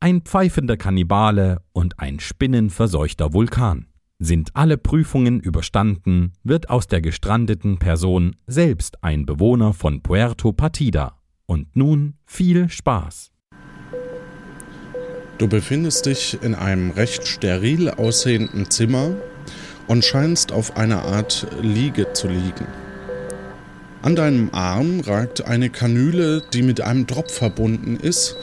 ein pfeifender Kannibale und ein spinnenverseuchter Vulkan. Sind alle Prüfungen überstanden, wird aus der gestrandeten Person selbst ein Bewohner von Puerto Partida. Und nun viel Spaß. Du befindest dich in einem recht steril aussehenden Zimmer und scheinst auf einer Art Liege zu liegen. An deinem Arm ragt eine Kanüle, die mit einem Drop verbunden ist,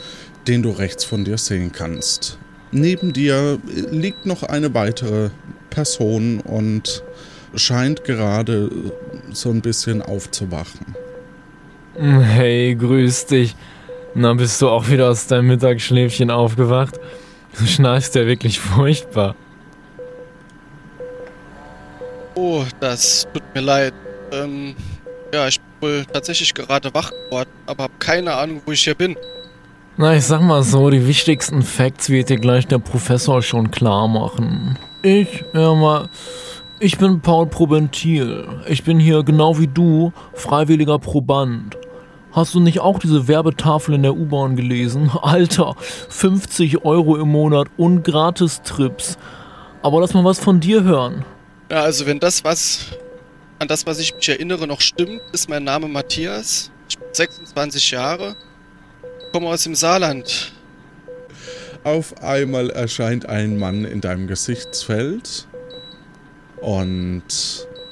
den du rechts von dir sehen kannst. Neben dir liegt noch eine weitere Person und scheint gerade so ein bisschen aufzuwachen. Hey, grüß dich. Na, bist du auch wieder aus deinem Mittagsschläfchen aufgewacht? Du schnarchst ja wirklich furchtbar. Oh, das tut mir leid. Ähm, ja, ich bin wohl tatsächlich gerade wach geworden, aber habe keine Ahnung, wo ich hier bin. Na, ich sag mal so, die wichtigsten Facts wird dir gleich der Professor schon klar machen. Ich, ja mal, ich bin Paul Probentil. Ich bin hier genau wie du, freiwilliger Proband. Hast du nicht auch diese Werbetafel in der U-Bahn gelesen? Alter, 50 Euro im Monat und Gratistrips. Aber lass mal was von dir hören. Ja, also wenn das was, an das, was ich mich erinnere, noch stimmt, ist mein Name Matthias. Ich bin 26 Jahre komme aus dem Saarland. Auf einmal erscheint ein Mann in deinem Gesichtsfeld und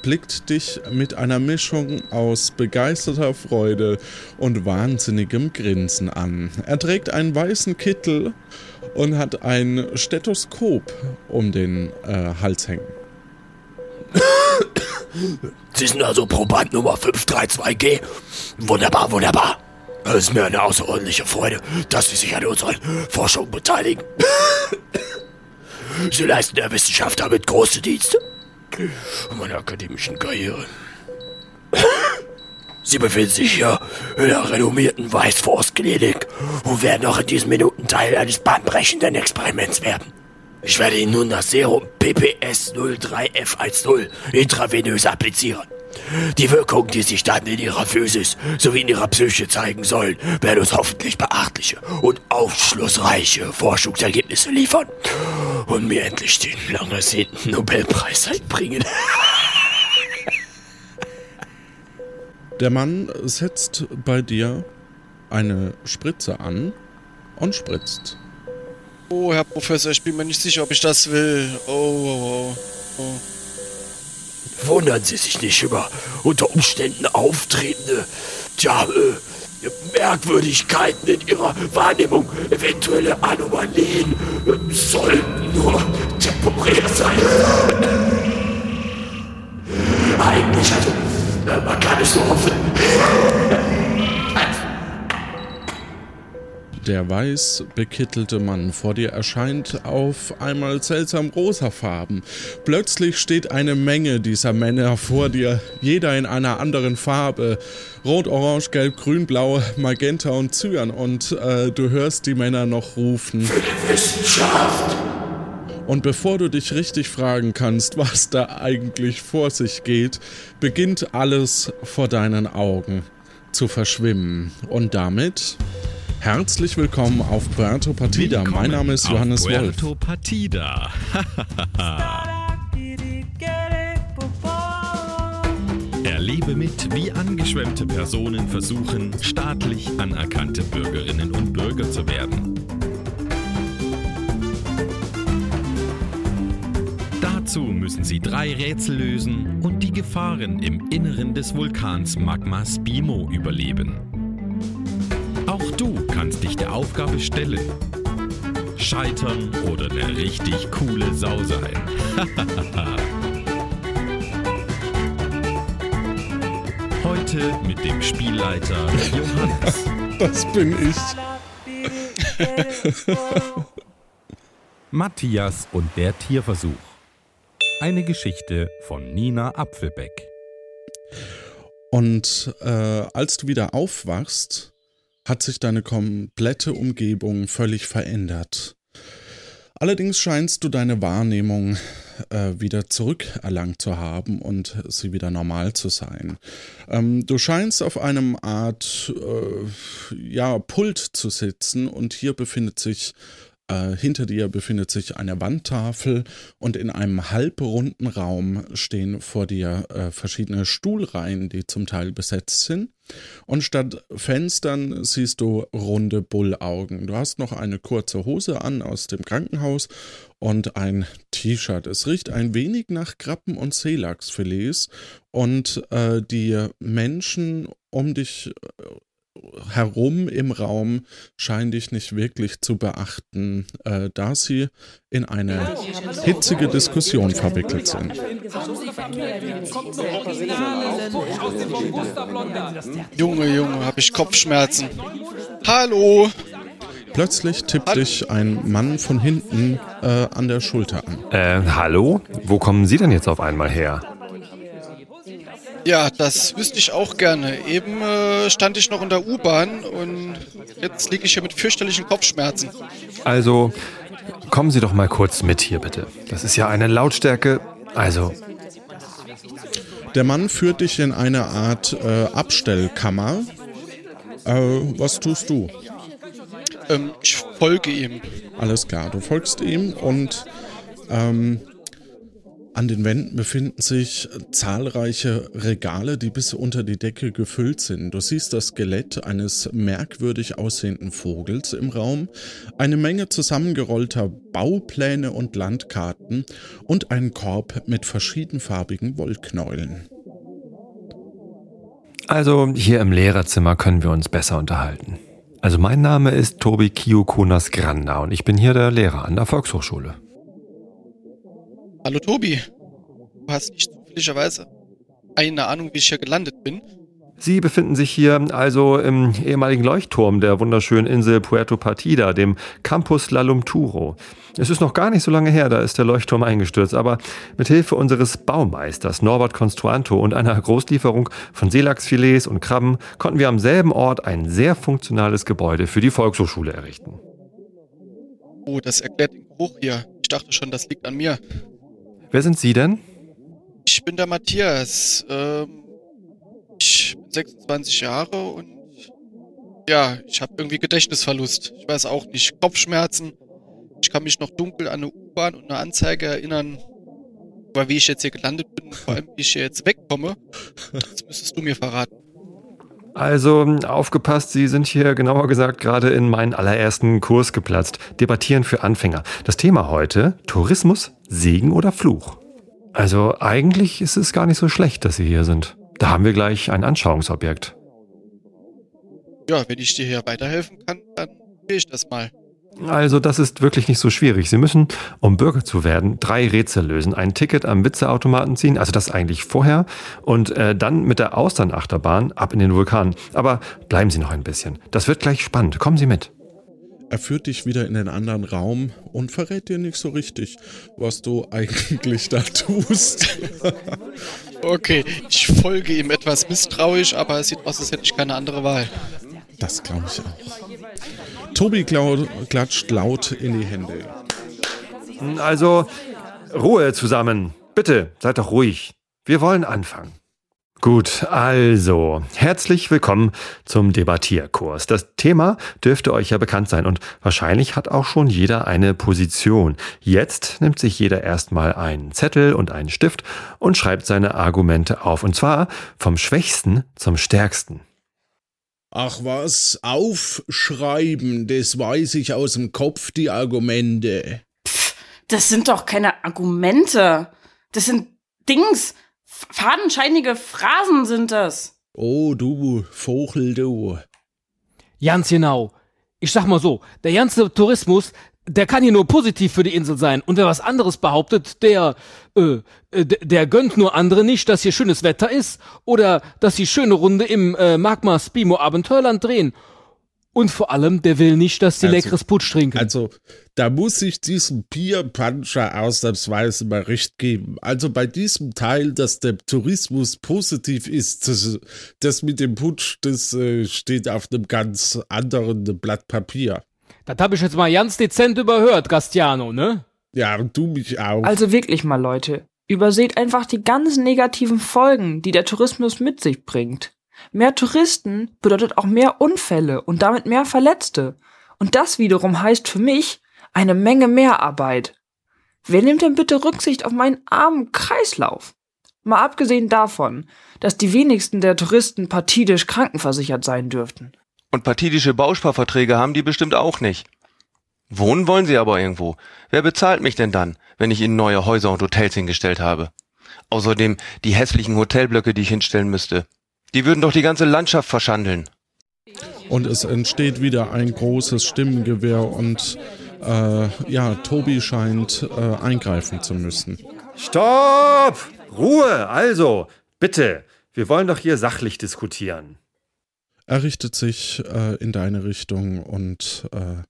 blickt dich mit einer Mischung aus begeisterter Freude und wahnsinnigem Grinsen an. Er trägt einen weißen Kittel und hat ein Stethoskop um den äh, Hals hängen. Sie sind also Proband Nummer 532G. Wunderbar, wunderbar. Es ist mir eine außerordentliche Freude, dass Sie sich an unserer Forschung beteiligen. Sie leisten der Wissenschaft damit große Dienste meiner akademischen Karriere. Sie befinden sich hier in der renommierten Weißforst-Klinik und werden auch in diesen Minuten Teil eines bahnbrechenden Experiments werden. Ich werde Ihnen nun das Serum PPS 03F10 intravenös applizieren. Die Wirkungen, die sich dann in ihrer Physis sowie in ihrer Psyche zeigen sollen, werden uns hoffentlich beachtliche und aufschlussreiche Forschungsergebnisse liefern und mir endlich den lang ersehnten Nobelpreis einbringen. Der Mann setzt bei dir eine Spritze an und spritzt. Oh, Herr Professor, ich bin mir nicht sicher, ob ich das will. Oh, oh, oh. oh. Wundern Sie sich nicht über unter Umständen auftretende, tja, äh, Merkwürdigkeiten in Ihrer Wahrnehmung, eventuelle Anomalien äh, sollten nur temporär sein. Eigentlich, also, äh, man kann es nur hoffen. Der weiß bekittelte Mann vor dir erscheint auf einmal seltsam rosa Farben. Plötzlich steht eine Menge dieser Männer vor dir, jeder in einer anderen Farbe. Rot, Orange, Gelb, Grün, Blau, Magenta und Cyan. Und äh, du hörst die Männer noch rufen. Für die Wissenschaft! Und bevor du dich richtig fragen kannst, was da eigentlich vor sich geht, beginnt alles vor deinen Augen zu verschwimmen. Und damit Herzlich willkommen auf Puerto Partida. Willkommen mein Name ist Johannes auf Wolf. Puerto Partida. Erlebe mit, wie angeschwemmte Personen versuchen, staatlich anerkannte Bürgerinnen und Bürger zu werden. Dazu müssen sie drei Rätsel lösen und die Gefahren im Inneren des Vulkans Magma Spimo überleben. Auch du kannst dich der Aufgabe stellen. Scheitern oder eine richtig coole Sau sein. Heute mit dem Spielleiter Johannes. Das bin ich. Matthias und der Tierversuch. Eine Geschichte von Nina Apfelbeck. Und äh, als du wieder aufwachst, hat sich deine komplette Umgebung völlig verändert. Allerdings scheinst du deine Wahrnehmung äh, wieder zurückerlangt zu haben und sie wieder normal zu sein. Ähm, du scheinst auf einem Art äh, ja, Pult zu sitzen und hier befindet sich äh, hinter dir befindet sich eine Wandtafel und in einem halbrunden Raum stehen vor dir äh, verschiedene Stuhlreihen, die zum Teil besetzt sind. Und statt Fenstern siehst du runde Bullaugen. Du hast noch eine kurze Hose an aus dem Krankenhaus und ein T-Shirt. Es riecht ein wenig nach Krabben- und Seelachsfilets und äh, die Menschen um dich äh, herum im Raum scheinen dich nicht wirklich zu beachten, äh, da sie in eine hitzige Diskussion verwickelt sind. Junge, Junge, hab ich Kopfschmerzen. Hallo! Plötzlich tippt dich ein Mann von hinten äh, an der Schulter an. Äh, hallo? Wo kommen Sie denn jetzt auf einmal her? Ja, das wüsste ich auch gerne. Eben äh, stand ich noch in der U-Bahn und jetzt liege ich hier mit fürchterlichen Kopfschmerzen. Also, kommen Sie doch mal kurz mit hier, bitte. Das ist ja eine Lautstärke. Also, Der Mann führt dich in eine Art äh, Abstellkammer. Äh, was tust du? Ähm, ich folge ihm. Alles klar, du folgst ihm und ähm, an den Wänden befinden sich zahlreiche Regale, die bis unter die Decke gefüllt sind. Du siehst das Skelett eines merkwürdig aussehenden Vogels im Raum, eine Menge zusammengerollter Baupläne und Landkarten und einen Korb mit verschiedenfarbigen Wollknäulen. also hier im Lehrerzimmer können wir uns besser unterhalten. Also mein Name ist Tobi Kiokonas Granda und ich bin hier der Lehrer an der Volkshochschule. Hallo Tobi. Du hast nicht zufälligerweise eine Ahnung, wie ich hier gelandet bin. Sie befinden sich hier also im ehemaligen Leuchtturm der wunderschönen Insel Puerto Partida, dem Campus La Lumturo. Es ist noch gar nicht so lange her, da ist der Leuchtturm eingestürzt, aber mit Hilfe unseres Baumeisters Norbert Construanto und einer Großlieferung von Seelachsfilets und Krabben konnten wir am selben Ort ein sehr funktionales Gebäude für die Volkshochschule errichten. Oh, das erklärt den Geruch hier. Ich dachte schon, das liegt an mir. Wer sind Sie denn? Ich bin der Matthias. Ähm, ich bin 26 Jahre und ja, ich habe irgendwie Gedächtnisverlust. Ich weiß auch nicht. Kopfschmerzen. Ich kann mich noch dunkel an eine U-Bahn und eine Anzeige erinnern. Aber wie ich jetzt hier gelandet bin, vor allem wie ich hier jetzt wegkomme, das müsstest du mir verraten. Also aufgepasst, Sie sind hier genauer gesagt gerade in meinen allerersten Kurs geplatzt. Debattieren für Anfänger. Das Thema heute, Tourismus, Segen oder Fluch. Also eigentlich ist es gar nicht so schlecht, dass Sie hier sind. Da haben wir gleich ein Anschauungsobjekt. Ja, wenn ich dir hier weiterhelfen kann, dann will ich das mal. Also das ist wirklich nicht so schwierig. Sie müssen, um Bürger zu werden, drei Rätsel lösen. Ein Ticket am Witzeautomaten ziehen, also das eigentlich vorher, und äh, dann mit der Austernachterbahn ab in den Vulkan. Aber bleiben Sie noch ein bisschen. Das wird gleich spannend. Kommen Sie mit. Er führt dich wieder in den anderen Raum und verrät dir nicht so richtig, was du eigentlich da tust. Okay, ich folge ihm etwas misstrauisch, aber es sieht aus, als hätte ich keine andere Wahl. Das glaube ich auch. Tobi klatscht laut in die Hände. Also Ruhe zusammen. Bitte, seid doch ruhig. Wir wollen anfangen. Gut, also, herzlich willkommen zum Debattierkurs. Das Thema dürfte euch ja bekannt sein und wahrscheinlich hat auch schon jeder eine Position. Jetzt nimmt sich jeder erstmal einen Zettel und einen Stift und schreibt seine Argumente auf. Und zwar vom Schwächsten zum Stärksten. Ach was, aufschreiben, das weiß ich aus dem Kopf, die Argumente. Das sind doch keine Argumente. Das sind Dings. Fadenscheinige Phrasen sind das. Oh, du Vogel, du. Ganz genau. Ich sag mal so, der ganze Tourismus, der kann hier nur positiv für die Insel sein. Und wer was anderes behauptet, der, äh, äh, d- der gönnt nur andere nicht, dass hier schönes Wetter ist oder dass sie schöne Runde im äh, Magma Spimo Abenteuerland drehen. Und vor allem, der will nicht, dass die Also- leckeres Putsch trinken. Also, da muss ich diesem Bierpuncher ausnahmsweise mal recht geben. Also bei diesem Teil, dass der Tourismus positiv ist, das, das mit dem Putsch, das äh, steht auf einem ganz anderen Blatt Papier. Das habe ich jetzt mal ganz dezent überhört, Gastiano, ne? Ja, und du mich auch. Also wirklich mal, Leute. Überseht einfach die ganz negativen Folgen, die der Tourismus mit sich bringt. Mehr Touristen bedeutet auch mehr Unfälle und damit mehr Verletzte. Und das wiederum heißt für mich eine Menge mehr Arbeit. Wer nimmt denn bitte Rücksicht auf meinen armen Kreislauf? Mal abgesehen davon, dass die wenigsten der Touristen partidisch krankenversichert sein dürften. Und partidische Bausparverträge haben die bestimmt auch nicht. Wohnen wollen sie aber irgendwo. Wer bezahlt mich denn dann, wenn ich ihnen neue Häuser und Hotels hingestellt habe? Außerdem die hässlichen Hotelblöcke, die ich hinstellen müsste. Die würden doch die ganze Landschaft verschandeln. Und es entsteht wieder ein großes Stimmengewehr und äh, ja, Tobi scheint äh, eingreifen zu müssen. Stopp! Ruhe! Also, bitte. Wir wollen doch hier sachlich diskutieren. Er richtet sich äh, in deine Richtung und äh,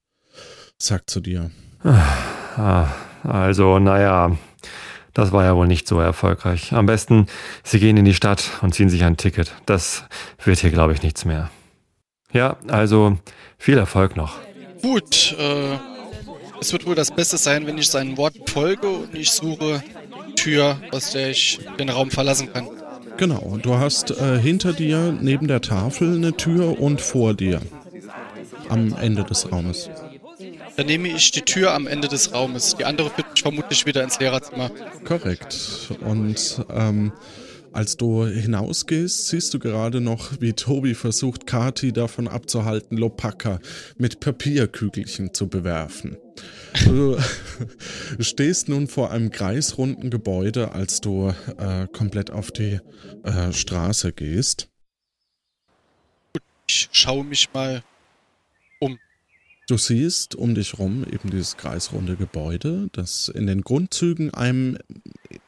sagt zu dir. Ah, also, naja, das war ja wohl nicht so erfolgreich. Am besten, Sie gehen in die Stadt und ziehen sich ein Ticket. Das wird hier, glaube ich, nichts mehr. Ja, also, viel Erfolg noch. Gut, äh, es wird wohl das Beste sein, wenn ich seinen Worten folge und ich suche die Tür, aus der ich den Raum verlassen kann. Genau, du hast äh, hinter dir neben der Tafel eine Tür und vor dir am Ende des Raumes. Dann nehme ich die Tür am Ende des Raumes. Die andere führt mich vermutlich wieder ins Lehrerzimmer. Korrekt. Und ähm, als du hinausgehst, siehst du gerade noch, wie Tobi versucht, Kati davon abzuhalten, Lopaka mit Papierkügelchen zu bewerfen. Du stehst nun vor einem kreisrunden Gebäude, als du äh, komplett auf die äh, Straße gehst. Ich schaue mich mal Du siehst um dich rum eben dieses kreisrunde Gebäude, das in den Grundzügen einem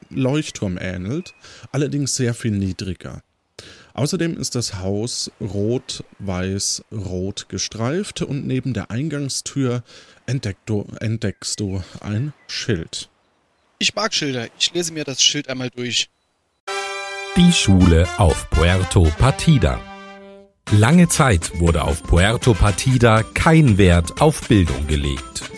Leuchtturm ähnelt, allerdings sehr viel niedriger. Außerdem ist das Haus rot-weiß-rot gestreift und neben der Eingangstür entdeckst du, entdeckst du ein Schild. Ich mag Schilder. Ich lese mir das Schild einmal durch. Die Schule auf Puerto Partida. Lange Zeit wurde auf Puerto Partida kein Wert auf Bildung gelegt.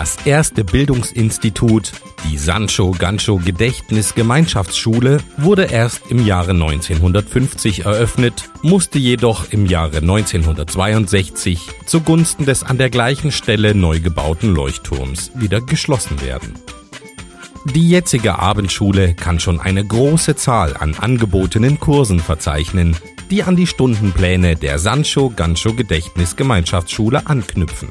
Das erste Bildungsinstitut, die Sancho Gancho Gedächtnisgemeinschaftsschule, wurde erst im Jahre 1950 eröffnet, musste jedoch im Jahre 1962 zugunsten des an der gleichen Stelle neu gebauten Leuchtturms wieder geschlossen werden. Die jetzige Abendschule kann schon eine große Zahl an angebotenen Kursen verzeichnen, die an die Stundenpläne der Sancho Gancho Gedächtnisgemeinschaftsschule anknüpfen.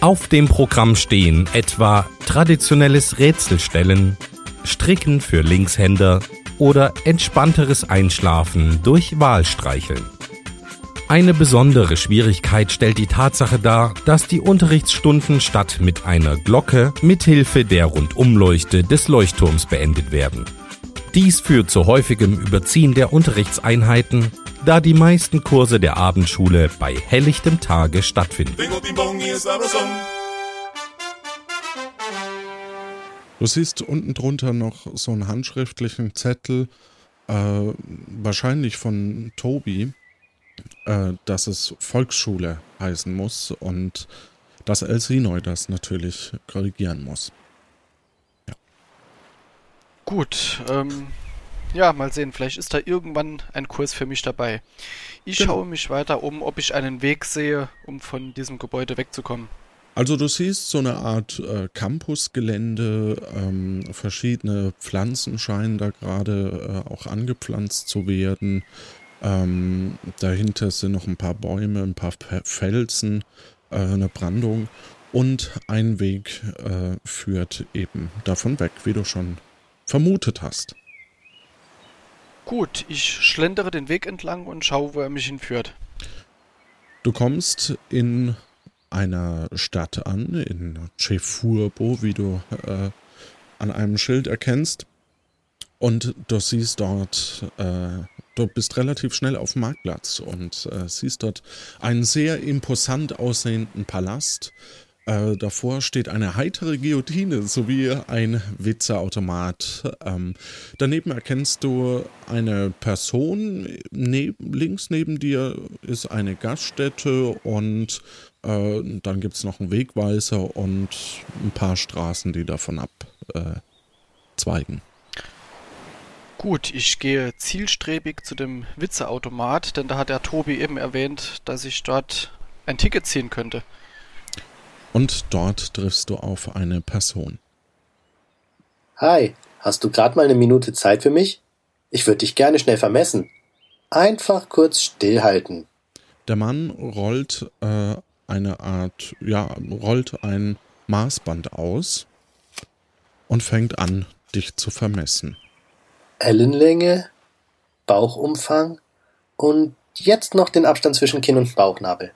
Auf dem Programm stehen etwa traditionelles Rätselstellen, Stricken für Linkshänder oder entspannteres Einschlafen durch Wahlstreicheln. Eine besondere Schwierigkeit stellt die Tatsache dar, dass die Unterrichtsstunden statt mit einer Glocke mithilfe der Rundumleuchte des Leuchtturms beendet werden. Dies führt zu häufigem Überziehen der Unterrichtseinheiten, da die meisten Kurse der Abendschule bei helllichtem Tage stattfinden. Du siehst unten drunter noch so einen handschriftlichen Zettel, äh, wahrscheinlich von Tobi, äh, dass es Volksschule heißen muss und dass Elsinoi das natürlich korrigieren muss. Gut, ähm, ja, mal sehen. Vielleicht ist da irgendwann ein Kurs für mich dabei. Ich Genau. schaue mich weiter um, ob ich einen Weg sehe, um von diesem Gebäude wegzukommen. Also du siehst so eine Art äh, Campusgelände, ähm, verschiedene Pflanzen scheinen da gerade äh, auch angepflanzt zu werden. Ähm, dahinter sind noch ein paar Bäume, ein paar Felsen, äh, eine Brandung und ein Weg äh, führt eben davon weg, wie du schon vermutet hast. Gut, ich schlendere den Weg entlang und schaue, wo er mich hinführt. Du kommst in einer Stadt an, in Chefurbo, wie du äh, an einem Schild erkennst. Und du siehst dort äh, du bist relativ schnell auf dem Marktplatz und äh, siehst dort einen sehr imposant aussehenden Palast. Äh, davor steht eine heitere Guillotine sowie ein Witzeautomat. Ähm, daneben erkennst du eine Person. Ne links neben dir ist eine Gaststätte und äh, dann gibt es noch einen Wegweiser und ein paar Straßen, die davon abzweigen. Gut, ich gehe zielstrebig zu dem Witzeautomat, denn da hat der Tobi eben erwähnt, dass ich dort ein Ticket ziehen könnte. Und dort triffst du auf eine Person. Hi, hast du gerade mal eine Minute Zeit für mich? Ich würde dich gerne schnell vermessen. Einfach kurz stillhalten. Der Mann rollt äh, eine Art, ja, rollt ein Maßband aus und fängt an, dich zu vermessen. Ellenlänge, Bauchumfang und jetzt noch den Abstand zwischen Kinn und Bauchnabel.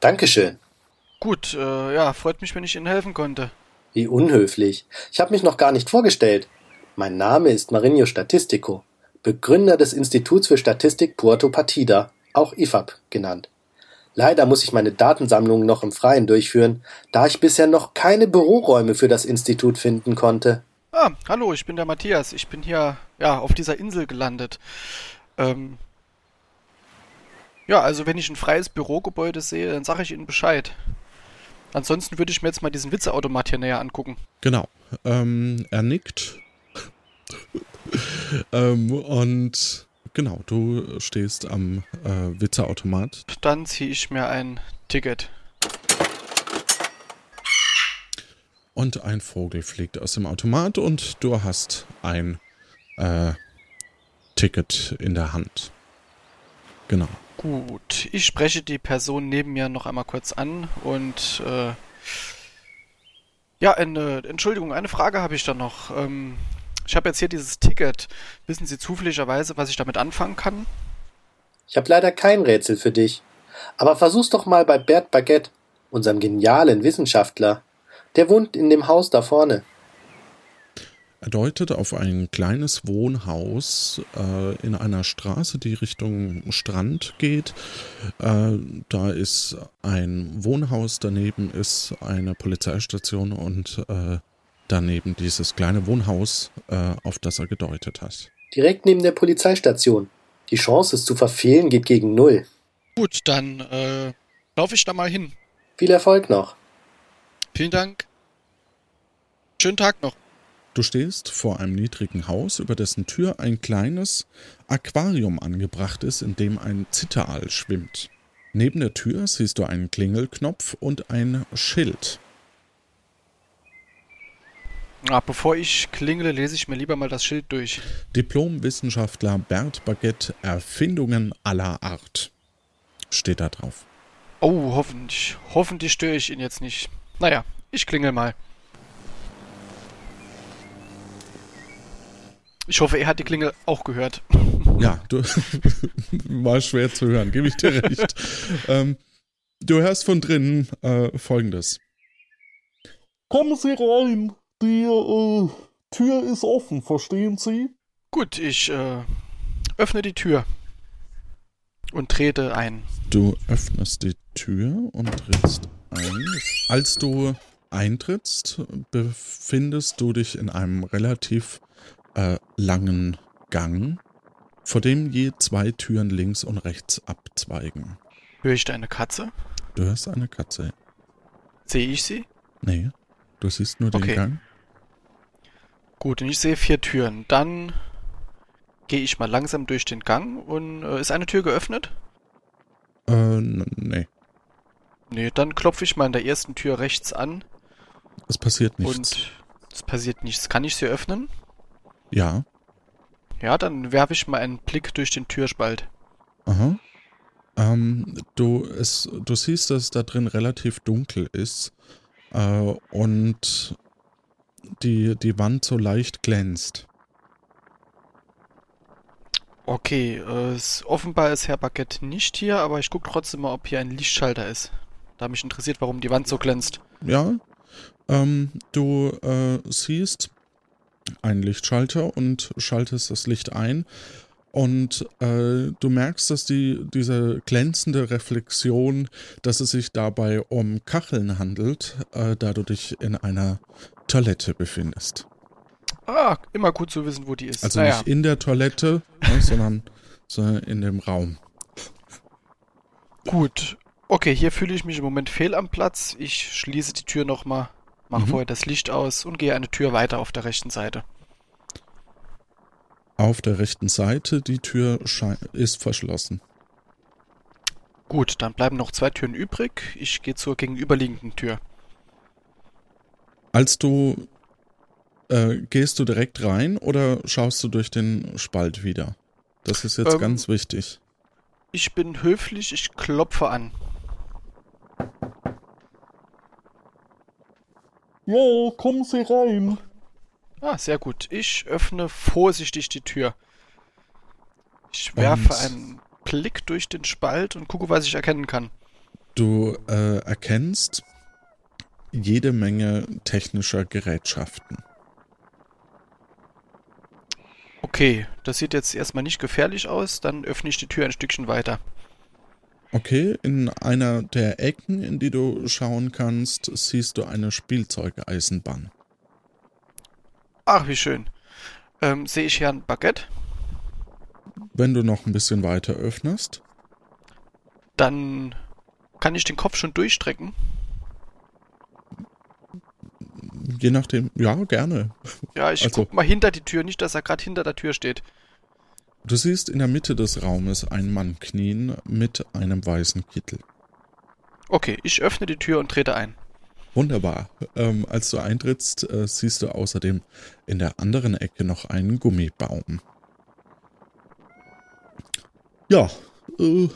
Dankeschön. Gut, äh, ja, freut mich, wenn ich Ihnen helfen konnte. Wie unhöflich. Ich habe mich noch gar nicht vorgestellt. Mein Name ist Marinho Statistico, Begründer des Instituts für Statistik Puerto Partida, auch IFAP genannt. Leider muss ich meine Datensammlung noch im Freien durchführen, da ich bisher noch keine Büroräume für das Institut finden konnte. Ah, hallo, ich bin der Matthias. Ich bin hier, ja, auf dieser Insel gelandet. Ähm, ja, also wenn ich ein freies Bürogebäude sehe, dann sage ich Ihnen Bescheid. Ansonsten würde ich mir jetzt mal diesen Witzeautomat hier näher angucken. Genau. Ähm, er nickt. ähm, und genau, du stehst am äh, Witzeautomat. Dann ziehe ich mir ein Ticket. Und ein Vogel fliegt aus dem Automat und du hast ein äh, Ticket in der Hand. Genau. Gut, ich spreche die Person neben mir noch einmal kurz an und äh, ja, eine Entschuldigung, eine Frage habe ich da noch. Ähm, ich habe jetzt hier dieses Ticket. Wissen Sie zufälligerweise, was ich damit anfangen kann? Ich habe leider kein Rätsel für dich. Aber versuch's doch mal bei Bert Baguette, unserem genialen Wissenschaftler. Der wohnt in dem Haus da vorne. Er deutet auf ein kleines Wohnhaus äh, in einer Straße, die Richtung Strand geht. Äh, da ist ein Wohnhaus, daneben ist eine Polizeistation und äh, daneben dieses kleine Wohnhaus, äh, auf das er gedeutet hat. Direkt neben der Polizeistation. Die Chance, es zu verfehlen, geht gegen Null. Gut, dann äh, laufe ich da mal hin. Viel Erfolg noch. Vielen Dank. Schönen Tag noch. Du stehst vor einem niedrigen Haus, über dessen Tür ein kleines Aquarium angebracht ist, in dem ein Zitteraal schwimmt. Neben der Tür siehst du einen Klingelknopf und ein Schild. Ah, bevor ich klingele, lese ich mir lieber mal das Schild durch. Diplomwissenschaftler Bert Baguette Erfindungen aller Art. Steht da drauf. Oh, hoffentlich. Hoffentlich störe ich ihn jetzt nicht. Naja, ich klingel mal. Ich hoffe, er hat die Klingel auch gehört. Ja, du war schwer zu hören, gebe ich dir recht. ähm, du hörst von drinnen äh, folgendes. Kommen Sie rein. Die äh, Tür ist offen, verstehen Sie? Gut, ich äh, öffne die Tür und trete ein. Du öffnest die Tür und trittst ein. Als du eintrittst, befindest du dich in einem relativ äh, langen Gang, vor dem je zwei Türen links und rechts abzweigen. Höre ich da eine Katze? Du hörst eine Katze. Sehe ich sie? Nee, du siehst nur den Okay. Gang. Gut, und ich sehe vier Türen. Dann gehe ich mal langsam durch den Gang und äh, ist eine Tür geöffnet? Äh, nee, Nee, dann klopfe ich mal an der ersten Tür rechts an es passiert nichts. und es passiert nichts. Kann ich sie öffnen? Ja, Ja, dann werfe ich mal einen Blick durch den Türspalt. aha. Ähm, du, es, du siehst, dass es da drin relativ dunkel ist äh, und die, die Wand so leicht glänzt. Okay, äh, offenbar ist Herr Baguette nicht hier, aber ich gucke trotzdem mal, ob hier ein Lichtschalter ist. Da mich interessiert, warum die Wand so glänzt. Ja, ähm, du äh, siehst einen Lichtschalter und schaltest das Licht ein. Und äh, du merkst, dass die, diese glänzende Reflexion, dass es sich dabei um Kacheln handelt, äh, da du dich in einer Toilette befindest. Ah, immer gut zu wissen, wo die ist. Also naja. nicht in der Toilette, ne, sondern, sondern in dem Raum. Gut. Okay, hier fühle ich mich im Moment fehl am Platz. Ich schließe die Tür nochmal, mache Mhm. vorher das Licht aus und gehe eine Tür weiter auf der rechten Seite. Auf der rechten Seite, die Tür ist verschlossen. Gut, dann bleiben noch zwei Türen übrig. Ich gehe zur gegenüberliegenden Tür. Als du äh, gehst du direkt rein oder schaust du durch den Spalt wieder? Das ist jetzt Ähm, ganz wichtig. Ich bin höflich, ich klopfe an. Ja, kommen Sie rein. Ah, sehr gut. Ich öffne vorsichtig die Tür. Ich werfe Und- einen Blick durch den Spalt und gucke, was ich erkennen kann. Du äh, erkennst jede Menge technischer Gerätschaften. Okay, das sieht jetzt erstmal nicht gefährlich aus. Dann öffne ich die Tür ein Stückchen weiter. Okay, in einer der Ecken, in die du schauen kannst, siehst du eine Spielzeugeisenbahn. Ach, wie schön. Ähm, sehe ich hier ein Baguette? Wenn du noch ein bisschen weiter öffnest, Dann kann ich den Kopf schon durchstrecken. je nachdem, ja, gerne. Ja, ich Also- guck mal hinter die Tür, nicht, dass er gerade hinter der Tür steht. Du siehst in der Mitte des Raumes einen Mann knien mit einem weißen Kittel. Okay, ich öffne die Tür und trete ein. Wunderbar. Ähm, als du eintrittst, äh, siehst du außerdem in der anderen Ecke noch einen Gummibaum. Ja, äh,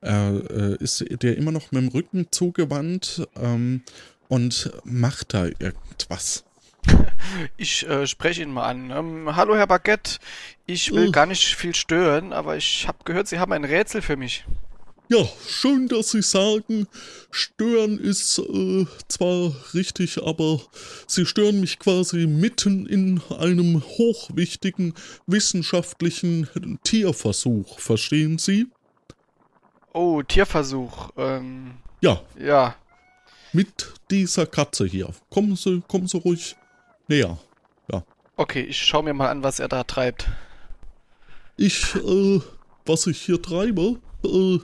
er äh, ist dir immer noch mit dem Rücken zugewandt ähm, und macht da irgendwas. Ich äh, spreche ihn mal an. Ähm, hallo, Herr Baguette. Ich will Uh. gar nicht viel stören, aber ich habe gehört, Sie haben ein Rätsel für mich. Ja, schön, dass Sie sagen, stören ist äh, zwar richtig, aber Sie stören mich quasi mitten in einem hochwichtigen wissenschaftlichen Tierversuch, verstehen Sie? Oh, Tierversuch. Ähm, Ja, ja. mit dieser Katze hier. Kommen Sie, kommen Sie ruhig näher. Ja. Okay, ich schaue mir mal an, was er da treibt. Ich, äh, was ich hier treibe, äh,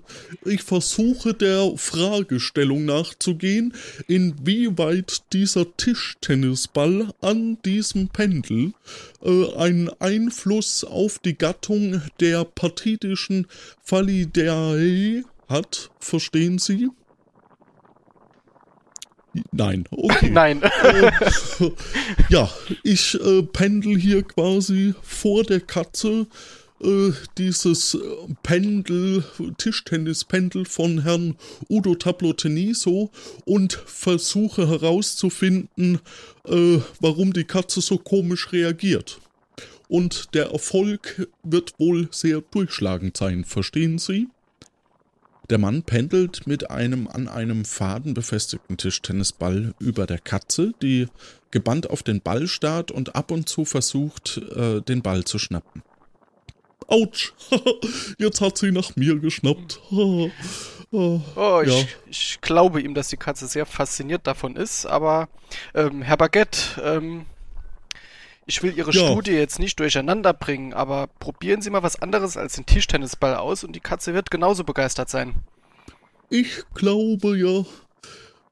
ich versuche der Fragestellung nachzugehen, inwieweit dieser Tischtennisball an diesem Pendel äh, einen Einfluss auf die Gattung der partidischen Falidae hat. Verstehen Sie? Nein, okay. Nein. Äh, ja, ich äh, pendel hier quasi vor der Katze äh, dieses äh, Pendel, Tischtennispendel von Herrn Udo Tabloteniso und versuche herauszufinden, äh, warum die Katze so komisch reagiert. Und der Erfolg wird wohl sehr durchschlagend sein, verstehen Sie? Der Mann pendelt mit einem an einem Faden befestigten Tischtennisball über der Katze, die gebannt auf den Ball starrt und ab und zu versucht, äh, den Ball zu schnappen. Autsch! Jetzt hat sie nach mir geschnappt. Oh, Oh, ich, ja. ich glaube ihm, dass die Katze sehr fasziniert davon ist, aber ähm, Herr Baguette, ähm, ich will Ihre Ja. Studie jetzt nicht durcheinander bringen, aber probieren Sie mal was anderes als den Tischtennisball aus und die Katze wird genauso begeistert sein. Ich glaube ja,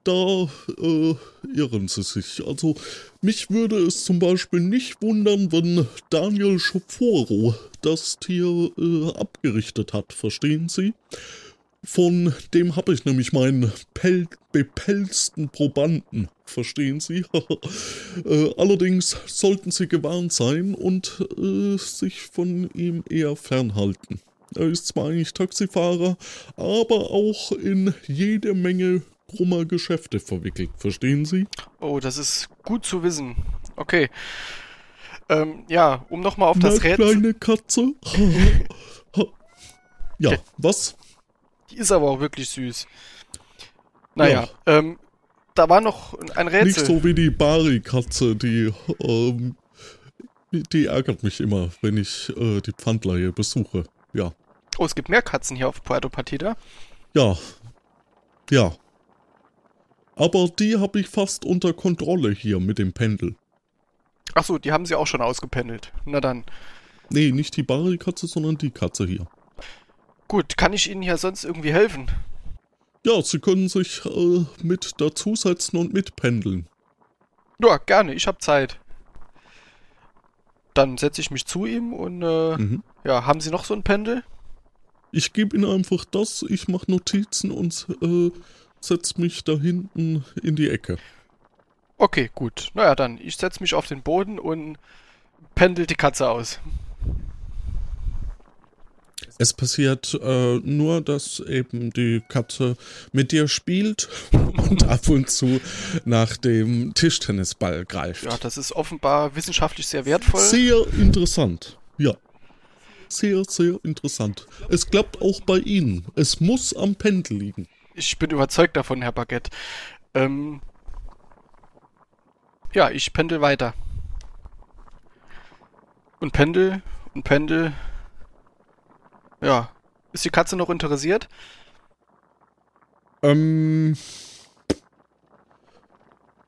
da äh, irren sie sich. Also mich würde es zum Beispiel nicht wundern, wenn Daniel Schoforo das Tier äh, abgerichtet hat, verstehen Sie? Von dem habe ich nämlich meinen Pel bepelzten Probanden, verstehen Sie? äh, allerdings sollten Sie gewarnt sein und äh, sich von ihm eher fernhalten. Er ist zwar eigentlich Taxifahrer, aber auch in jede Menge krummer Geschäfte verwickelt, verstehen Sie? Oh, das ist gut zu wissen. Okay. Ähm, ja, um nochmal auf das Rätsel. kleine Katze. ja, was? Die ist aber auch wirklich süß. Naja, ähm, da war noch ein Rätsel. Nicht so wie die Bari-Katze, die, ähm, die ärgert mich immer, wenn ich äh, die Pfandleihe besuche. Ja. Oh, es gibt mehr Katzen hier auf Puerto Partida. Ja. Ja. Aber die habe ich fast unter Kontrolle hier mit dem Pendel. Ach so, die haben sie auch schon ausgependelt. Na dann. Nee, nicht die Bari-Katze, sondern die Katze hier. Gut, kann ich Ihnen hier sonst irgendwie helfen? Ja, Sie können sich äh, mit dazusetzen und mitpendeln. Ja, gerne, ich habe Zeit. Dann setze ich mich zu ihm und äh, Mhm. ja, haben Sie noch so ein Pendel? Ich gebe Ihnen einfach das, ich mache Notizen und äh, setze mich da hinten in die Ecke. Okay, gut. Naja, dann, ich setze mich auf den Boden und pendel die Katze aus. Es passiert äh, nur, dass eben die Katze mit dir spielt und ab und zu nach dem Tischtennisball greift. Ja, das ist offenbar wissenschaftlich sehr wertvoll. Sehr interessant. Ja. Sehr, sehr interessant. Es klappt auch bei Ihnen. Es muss am Pendel liegen. Ich bin überzeugt davon, Herr Baguette. Ähm, ja, ich pendel weiter. Und pendel und pendel. Ja. Ist die Katze noch interessiert? Ähm.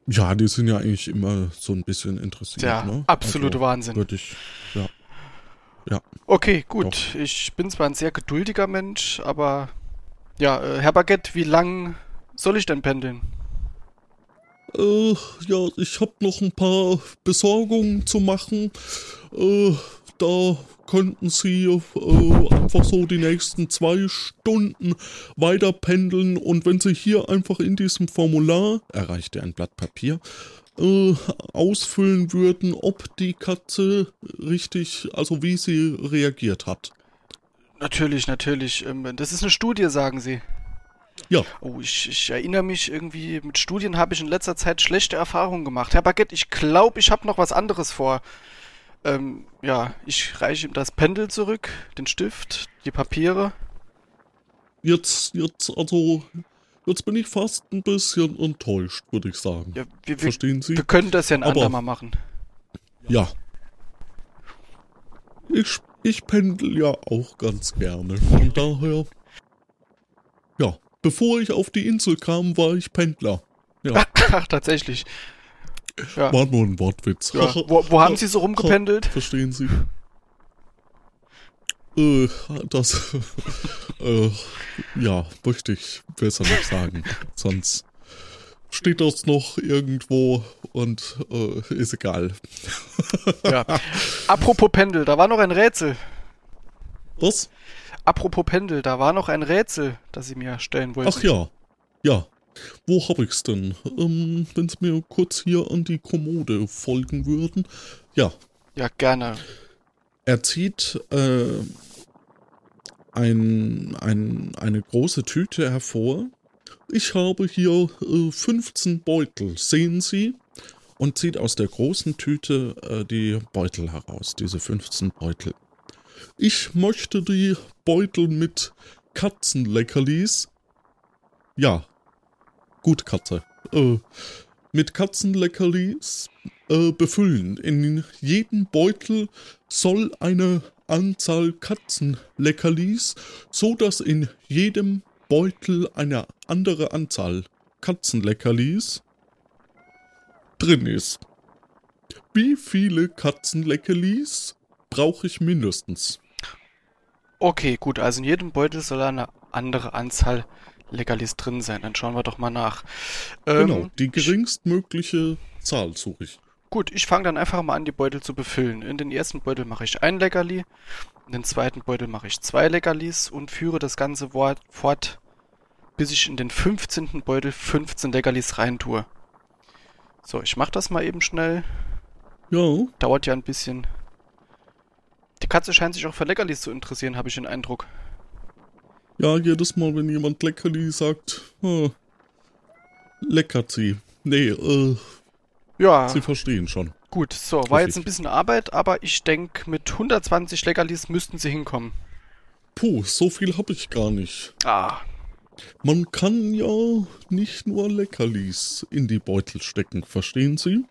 Ja, die sind ja eigentlich immer so ein bisschen interessiert. Ja, ne? absolute Wahnsinn. Würde ich, ja. Ja. Okay, gut. Ich bin zwar ein sehr geduldiger Mensch, aber ja, äh, Herr Baguette, wie lang soll ich denn pendeln? Äh, ja, ich habe noch ein paar Besorgungen zu machen. Äh, da könnten Sie äh, einfach so die nächsten zwei Stunden weiter pendeln und wenn Sie hier einfach in diesem Formular, erreicht er ein Blatt Papier, äh, ausfüllen würden, ob die Katze richtig, also wie sie reagiert hat. Natürlich, natürlich. Ähm, das ist eine Studie, sagen Sie. Ja. Oh, ich, ich erinnere mich irgendwie, mit Studien habe ich in letzter Zeit schlechte Erfahrungen gemacht. Herr Baguette, ich glaube, ich habe noch was anderes vor. Ähm, ja, ich reiche ihm das Pendel zurück, den Stift, die Papiere. Jetzt, jetzt, also, jetzt bin ich fast ein bisschen enttäuscht, würde ich sagen. Ja, wir, Verstehen Sie? Wir können das ja ein Aber- andermal machen. Ja. Ich, ich pendel ja auch ganz gerne. Von daher. Ja, bevor ich auf die Insel kam, war ich Pendler. Ja, Ach, tatsächlich. Ja. war nur ein Wortwitz. Ja. Wo, wo haben Sie so rumgependelt? Verstehen Sie? Äh, das. äh, ja, möchte ich besser nicht sagen. Sonst steht das noch irgendwo und äh, ist egal. Ja. Apropos Pendel, da war noch ein Rätsel. Was? Apropos Pendel, da war noch ein Rätsel, das Sie mir stellen wollten. Ach ja, ja. Wo hab ich's denn? Ähm, Wenn Sie mir kurz hier an die Kommode folgen würden. Ja, Ja, gerne. er zieht äh, ein, ein, eine große Tüte hervor. Ich habe hier äh, 15 Beutel, sehen Sie? Und zieht aus der großen Tüte äh, die Beutel heraus, diese 15 Beutel. Ich möchte die Beutel mit Katzenleckerlis. Ja, gut, Katze. Äh, mit Katzenleckerlis äh, befüllen. In jedem Beutel soll eine Anzahl Katzenleckerlis, so dass in jedem Beutel eine andere Anzahl Katzenleckerlis drin ist. Wie viele Katzenleckerlis brauche ich mindestens? Okay, gut, also in jedem Beutel soll eine andere Anzahl Leckerlis drin sein. Dann schauen wir doch mal nach. Ähm, genau, die geringstmögliche Zahl suche ich. Gut, ich fange dann einfach mal an, die Beutel zu befüllen. In den ersten Beutel mache ich ein Leckerli, in den zweiten Beutel mache ich zwei Leckerlis und führe das ganze Wort fort, bis ich in den 15. Beutel 15 Leckerlis reintue. So, ich mache das mal eben schnell. Ja. Dauert ja ein bisschen. Die Katze scheint sich auch für Leckerlis zu interessieren, habe ich den Eindruck. Ja, jedes Mal, wenn jemand Leckerli sagt, ah, leckert sie. Nee, äh, Ja. Sie verstehen schon. Gut, so, war jetzt ein bisschen Arbeit, aber ich denke, mit 120 Leckerlis müssten sie hinkommen. Puh, so viel habe ich gar nicht. Ah. Man kann ja nicht nur Leckerlis in die Beutel stecken, verstehen Sie?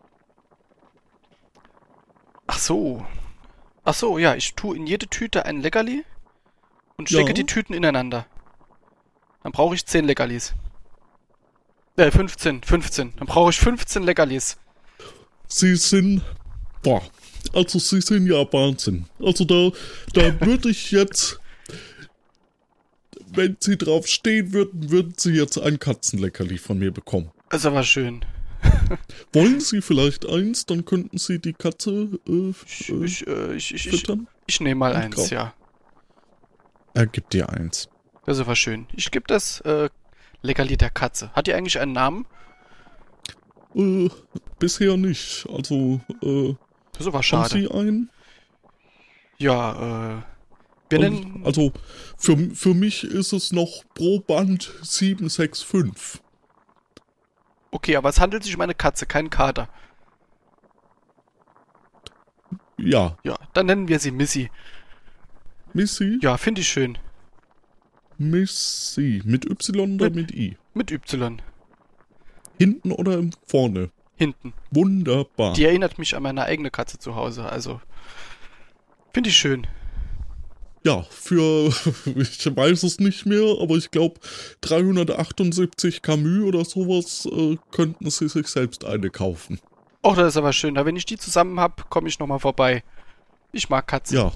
Ach so. Ach so, ja, ich tue in jede Tüte ein Leckerli und stecke Ja. die Tüten ineinander. Dann brauche ich 10 Leckerlis. Äh, 15, 15. Dann brauche ich 15 Leckerlis. Sie sind, boah, also Sie sind ja Wahnsinn. Also da, da würde ich jetzt, wenn Sie drauf stehen würden, würden Sie jetzt ein Katzenleckerli von mir bekommen. Das ist aber schön. Wollen Sie vielleicht eins, dann könnten Sie die Katze äh, Ich, äh, ich, äh, ich, ich, ich, füttern. ich nehme mal Und eins, kaum. ja. Er gibt dir eins. Das ist aber schön. Ich gebe das äh, Leckerli der Katze. Hat die eigentlich einen Namen? Äh, bisher nicht. Also, äh, Das ist aber haben schade. Sie einen? Ja, äh. Wir nennen. Also, für, für mich ist es noch pro Band 765. Okay, aber es handelt sich um eine Katze, keinen Kater. Ja, Ja, dann nennen wir sie Missy. Missy? Ja, finde ich schön. Missy. Mit Y oder mit I? Mit Y. Hinten oder vorne? Hinten. Wunderbar. Die erinnert mich an meine eigene Katze zu Hause, also. Finde ich schön. Ja, für, ich weiß es nicht mehr, aber ich glaube 378 Camus oder sowas äh, könnten sie sich selbst eine kaufen. Och, das ist aber schön. Da wenn ich die zusammen hab, komme ich nochmal vorbei. Ich mag Katzen. Ja,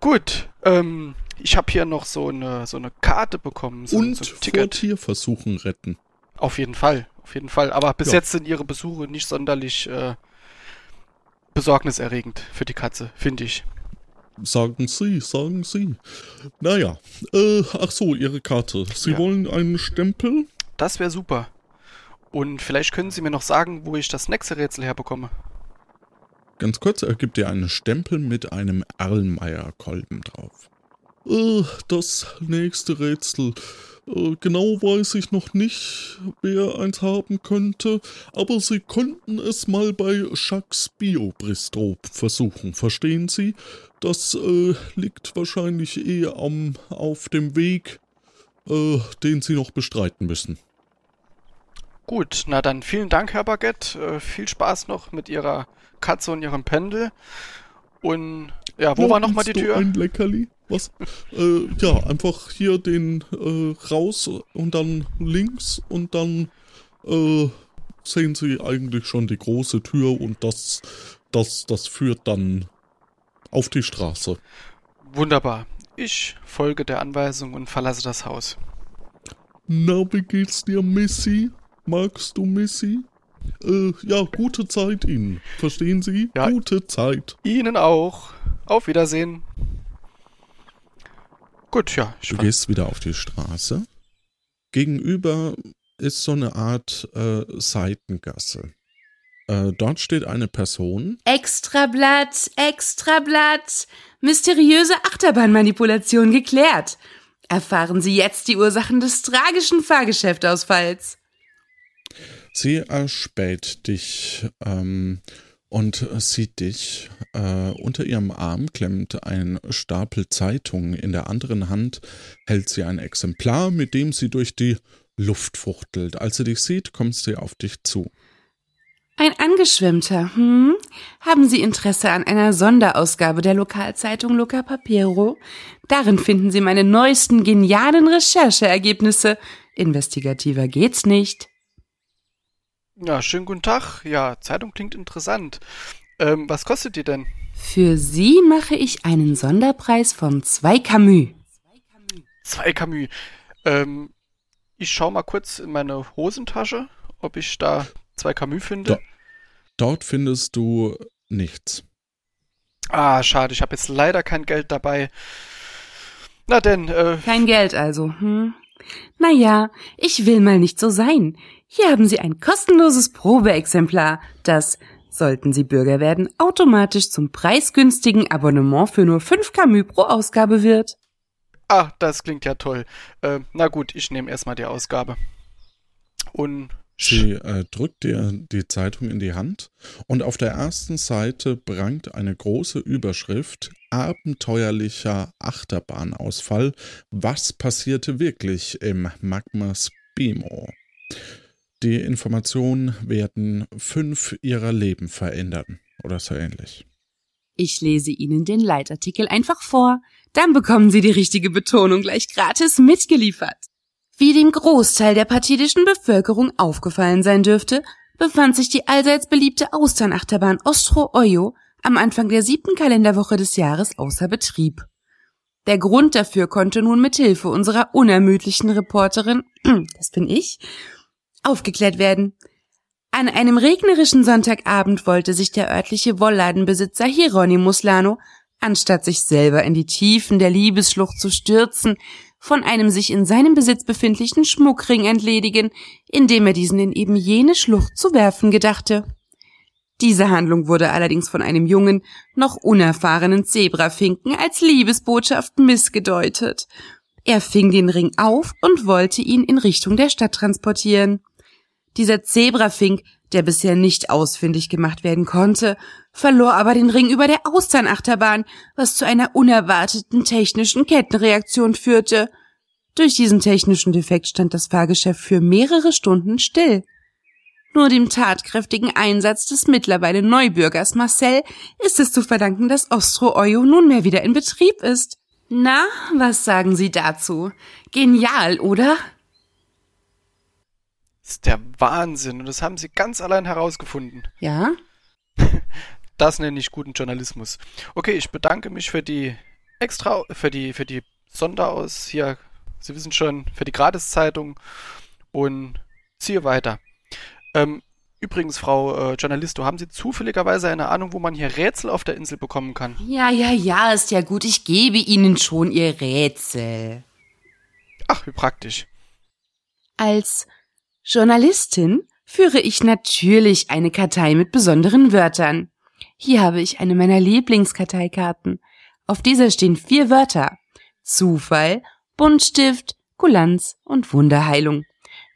Gut, ähm, ich habe hier noch so eine, so eine Karte bekommen. So, und so vor. Tierversuchen retten. Auf jeden Fall, auf jeden Fall. Aber bis Ja. jetzt sind ihre Besuche nicht sonderlich äh, besorgniserregend für die Katze, finde ich. Sagen Sie, sagen Sie. Naja, äh, ach so, Ihre Karte. Sie Ja. wollen einen Stempel? Das wäre super. Und vielleicht können Sie mir noch sagen, wo ich das nächste Rätsel herbekomme. Ganz kurz, er gibt dir einen Stempel mit einem Erlenmeyer-Kolben drauf. Äh, das nächste Rätsel. Äh, genau weiß ich noch nicht, wer eins haben könnte, aber Sie konnten es mal bei Jacques Biobristol versuchen, verstehen Sie? Das äh, liegt wahrscheinlich eh am, auf dem Weg, äh, den Sie noch bestreiten müssen. Gut, na dann vielen Dank, Herr Baguette. Viel Spaß noch mit Ihrer Katze und Ihrem Pendel. Und ja, wo Ja, war nochmal die Tür? Ein Leckerli? Was? äh, ja, einfach hier den äh, raus und dann links und dann äh, sehen Sie eigentlich schon die große Tür und das, das, das führt dann auf die Straße. Wunderbar. Ich folge der Anweisung und verlasse das Haus. Na, wie geht's dir, Missy? Magst du Missy? Äh, ja, gute Zeit Ihnen. Verstehen Sie? Ja. Gute Zeit. Ihnen auch. Auf Wiedersehen. Gut, ja. Ich Du gehst wieder auf die Straße. Gegenüber ist so eine Art äh, Seitengasse. Äh, dort steht eine Person. Extrablatt, Extrablatt. Mysteriöse Achterbahnmanipulation geklärt. Erfahren Sie jetzt die Ursachen des tragischen Fahrgeschäftausfalls. Sie erspäht dich ähm, und sieht dich. Äh, unter ihrem Arm klemmt ein Stapel Zeitungen. In der anderen Hand hält sie ein Exemplar, mit dem sie durch die Luft fuchtelt. Als sie dich sieht, kommt sie auf dich zu. Ein Angeschwemmter, hm? Haben Sie Interesse an einer Sonderausgabe der Lokalzeitung Luca Papero? Darin finden Sie meine neuesten genialen Rechercheergebnisse. Investigativer geht's nicht. Ja, schönen guten Tag. Ja, Zeitung klingt interessant. Ähm, was kostet die denn? Für Sie mache ich einen Sonderpreis von zwei Camus. Zwei Camus. Ähm, ich schau mal kurz in meine Hosentasche, ob ich da zwei Camus finde. Do dort findest du nichts. Ah, schade, ich habe jetzt leider kein Geld dabei. Na denn, äh, Kein Geld also, hm? Naja, ich will mal nicht so sein. Hier haben Sie ein kostenloses Probeexemplar, das, sollten Sie Bürger werden, automatisch zum preisgünstigen Abonnement für nur 5 Camus pro Ausgabe wird. ah, das klingt ja toll. Äh, na gut, ich nehme erstmal die Ausgabe. Und Sie äh, drückt dir die Zeitung in die Hand und auf der ersten Seite prangt eine große Überschrift Abenteuerlicher Achterbahnausfall. Was passierte wirklich im Magma Spimo? Die Informationen werden fünf ihrer Leben verändern. oder so ähnlich. Ich lese Ihnen den Leitartikel einfach vor. Dann bekommen Sie die richtige Betonung gleich gratis mitgeliefert. Wie dem Großteil der pathidischen Bevölkerung aufgefallen sein dürfte, befand sich die allseits beliebte Austernachterbahn Ostro Oyo am Anfang der siebten Kalenderwoche des Jahres außer Betrieb. Der Grund dafür konnte nun mit Hilfe unserer unermüdlichen Reporterin, das bin ich, aufgeklärt werden. An einem regnerischen Sonntagabend wollte sich der örtliche Wollladenbesitzer Hieronymus Lano, anstatt sich selber in die Tiefen der Liebesschlucht zu stürzen, von einem sich in seinem Besitz befindlichen Schmuckring entledigen, indem er diesen in eben jene Schlucht zu werfen gedachte. Diese Handlung wurde allerdings von einem jungen, noch unerfahrenen Zebrafinken als Liebesbotschaft missgedeutet. Er fing den Ring auf und wollte ihn in Richtung der Stadt transportieren. Dieser Zebrafink, der bisher nicht ausfindig gemacht werden konnte, verlor aber den Ring über der Austernachterbahn, was zu einer unerwarteten technischen Kettenreaktion führte. Durch diesen technischen Defekt stand das Fahrgeschäft für mehrere Stunden still. Nur dem tatkräftigen Einsatz des mittlerweile Neubürgers Marcel ist es zu verdanken, dass Ostro-Oyo nunmehr wieder in Betrieb ist. Na, was sagen Sie dazu? Genial, oder? Das ist der Wahnsinn und das haben Sie ganz allein herausgefunden. Ja? Das nenne ich guten Journalismus. Okay, ich bedanke mich für die extra, für die, für die Sonderaus hier, Sie wissen schon, für die Gratiszeitung und ziehe weiter. Ähm, übrigens, Frau äh, Journalisto, haben Sie zufälligerweise eine Ahnung, wo man hier Rätsel auf der Insel bekommen kann? Ja, ja, ja, ist ja gut. Ich gebe Ihnen schon Ihr Rätsel. Ach, wie praktisch. Als Journalistin führe ich natürlich eine Kartei mit besonderen Wörtern. Hier habe ich eine meiner Lieblingskarteikarten. Auf dieser stehen vier Wörter. Zufall, Buntstift, Kulanz und Wunderheilung.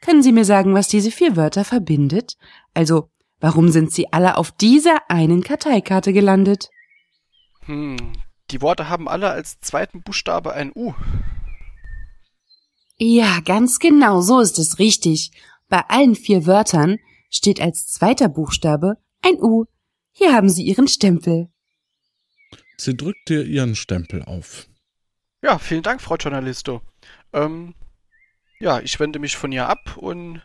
Können Sie mir sagen, was diese vier Wörter verbindet? Also, warum sind sie alle auf dieser einen Karteikarte gelandet? Hm, die Worte haben alle als zweiten Buchstabe ein U. Ja, ganz genau, so ist es richtig. Bei allen vier Wörtern steht als zweiter Buchstabe ein U. Hier haben Sie Ihren Stempel. Sie drückt dir ihren Stempel auf. Ja, vielen Dank, Frau Journalisto. Ähm, ja, ich wende mich von ihr ab und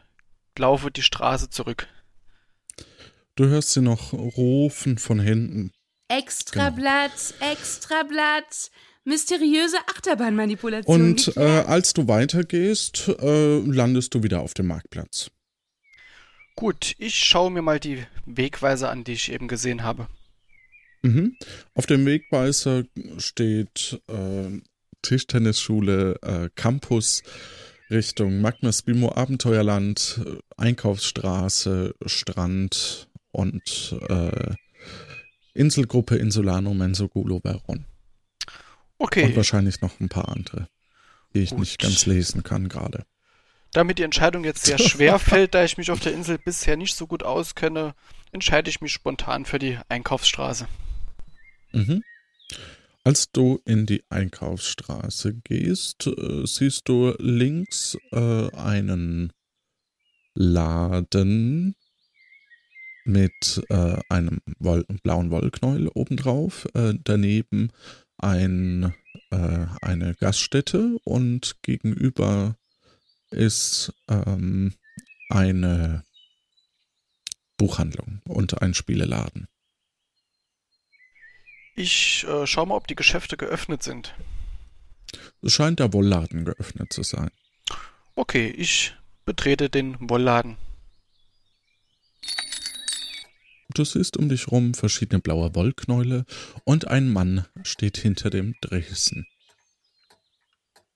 laufe die Straße zurück. Du hörst sie noch rufen von hinten. Extrablatt, Extrablatt. Mysteriöse Achterbahnmanipulation. Und äh, als du weitergehst, äh, landest du wieder auf dem Marktplatz. Gut, ich schaue mir mal die Wegweise an, die ich eben gesehen habe. Mhm. Auf dem Wegweiser steht äh, Tischtennisschule äh, Campus Richtung Magnus Bimo Abenteuerland, äh, Einkaufsstraße, Strand und äh, Inselgruppe Insulano Mensogulo Veron. Okay. Und wahrscheinlich noch ein paar andere, die ich Gut. nicht ganz lesen kann gerade. Da mir die Entscheidung jetzt sehr schwer fällt, da ich mich auf der Insel bisher nicht so gut auskenne, entscheide ich mich spontan für die Einkaufsstraße. Mhm. Als du in die Einkaufsstraße gehst, äh, siehst du links äh, einen Laden mit äh, einem Woll blauen Wollknäuel obendrauf, äh, daneben ein, äh, eine Gaststätte und gegenüber ist ähm, eine Buchhandlung und ein Spieleladen. Ich äh, schau mal, ob die Geschäfte geöffnet sind. Es scheint der Wollladen geöffnet zu sein. Okay, ich betrete den Wollladen. Du siehst um dich rum verschiedene blaue Wollknäule und ein Mann steht hinter dem Dresen.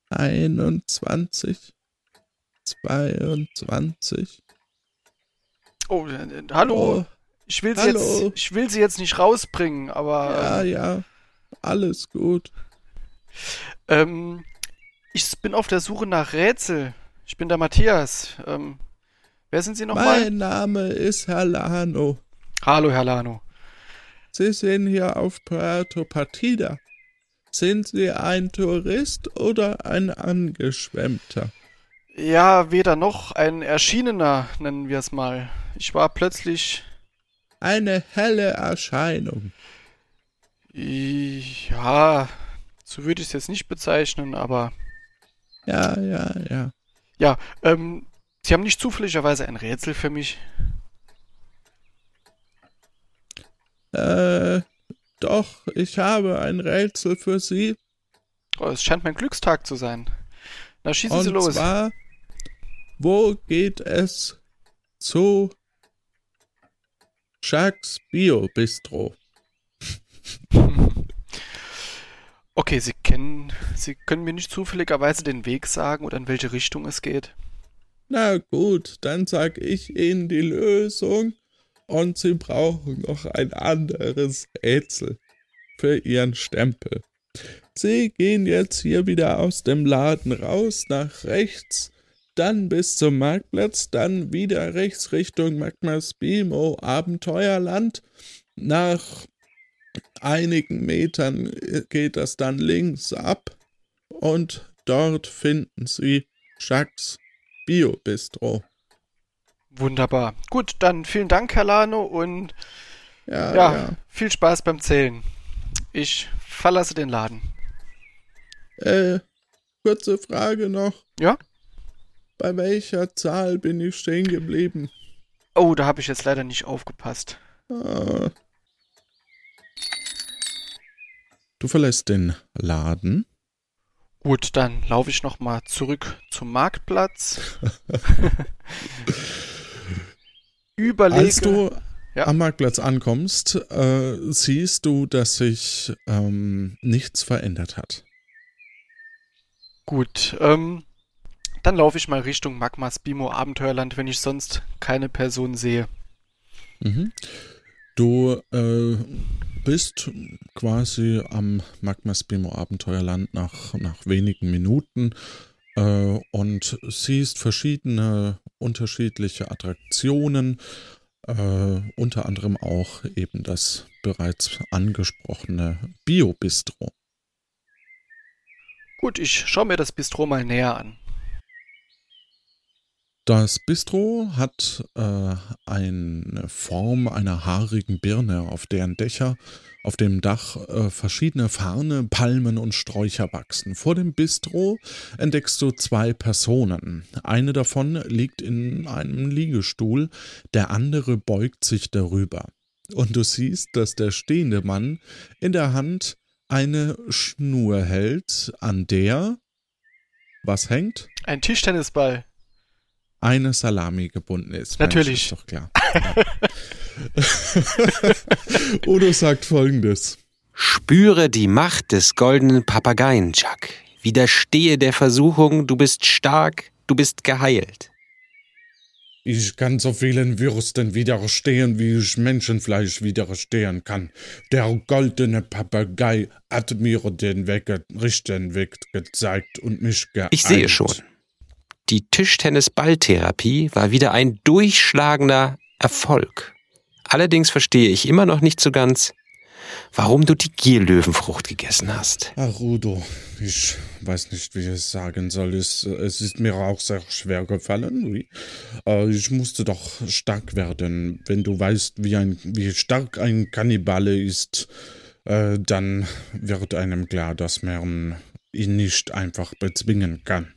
21, 22. Oh, äh, äh, hallo. Oh, ich will sie hallo. jetzt, ich will sie jetzt nicht rausbringen, aber Ja, ähm, ja, alles gut. ähm, ich bin auf der Suche nach Rätsel. Ich bin der Matthias. Ähm, wer sind Sie nochmal? Mein Name ist Herr Lano. Hallo, Herr Lano. Sie sind hier auf Puerto Partida. Sind Sie ein Tourist oder ein Angeschwemmter? Ja, weder noch ein Erschienener, nennen wir es mal. Ich war plötzlich. eine helle Erscheinung. Ja, so würde ich es jetzt nicht bezeichnen, aber. Ja, ja, ja. Ja, ähm, Sie haben nicht zufälligerweise ein Rätsel für mich? Äh, doch, ich habe ein Rätsel für Sie. Oh, es scheint mein Glückstag zu sein. Na, schießen Und Sie los. zwar, wo geht es zu Jacques Bio Bistro? Okay, Sie kennen, Sie können mir nicht zufälligerweise den Weg sagen oder in welche Richtung es geht. Na gut, dann sag ich Ihnen die Lösung und Sie brauchen noch ein anderes Rätsel für Ihren Stempel. Sie gehen jetzt hier wieder aus dem Laden raus, nach rechts, dann bis zum Marktplatz, dann wieder rechts Richtung Magmas Bimo Abenteuerland. Nach einigen Metern geht das dann links ab und dort finden Sie Jacques Bio Bistro. Wunderbar. Gut, dann vielen Dank, Herr Lano, und Ja, ja, ja. viel Spaß beim Zählen. Ich verlasse den Laden. Äh, kurze Frage noch. Ja? Bei welcher Zahl bin ich stehen geblieben? Oh, da habe ich jetzt leider nicht aufgepasst. Ah. Du verlässt den Laden. Gut, dann laufe ich noch mal zurück zum Marktplatz. Überlege. Als du Ja. am Marktplatz ankommst, äh, siehst du, dass sich ähm, nichts verändert hat. Gut, ähm, dann laufe ich mal Richtung Magmas Bimo Abenteuerland, wenn ich sonst keine Person sehe. Mhm. Du äh, bist quasi am Magmas Bimo Abenteuerland nach, nach wenigen Minuten äh, und siehst verschiedene unterschiedliche Attraktionen, äh, unter anderem auch eben das bereits angesprochene Bio-Bistro. Gut, ich schaue mir das Bistro mal näher an. Das Bistro hat äh, eine Form einer haarigen Birne, auf deren Dächer, auf dem Dach äh, verschiedene Farne, Palmen und Sträucher wachsen. Vor dem Bistro entdeckst du zwei Personen. Eine davon liegt in einem Liegestuhl, der andere beugt sich darüber. Und du siehst, dass der stehende Mann in der Hand eine Schnur hält, an der was hängt? Ein Tischtennisball. Eine Salami gebunden ist. Natürlich. Mensch, Ist doch klar. Udo sagt folgendes. Spüre die Macht des goldenen Papageien, Chuck. Widerstehe der Versuchung, du bist stark, du bist geheilt. Ich kann so vielen Würsten widerstehen, wie ich Menschenfleisch widerstehen kann. Der goldene Papagei hat mir den Weg, richtigen Weg gezeigt und mich geeilt. Ich sehe schon. Die Tischtennis-Balltherapie war wieder ein durchschlagender Erfolg. Allerdings verstehe ich immer noch nicht so ganz, warum du die Gierlöwenfrucht gegessen hast. Ach, Udo, ich weiß nicht, wie ich es sagen soll. Es, es ist mir auch sehr schwer gefallen. Äh, Ich musste doch stark werden. Wenn du weißt, wie, ein, wie stark ein Kannibale ist, äh, dann wird einem klar, dass man ihn nicht einfach bezwingen kann.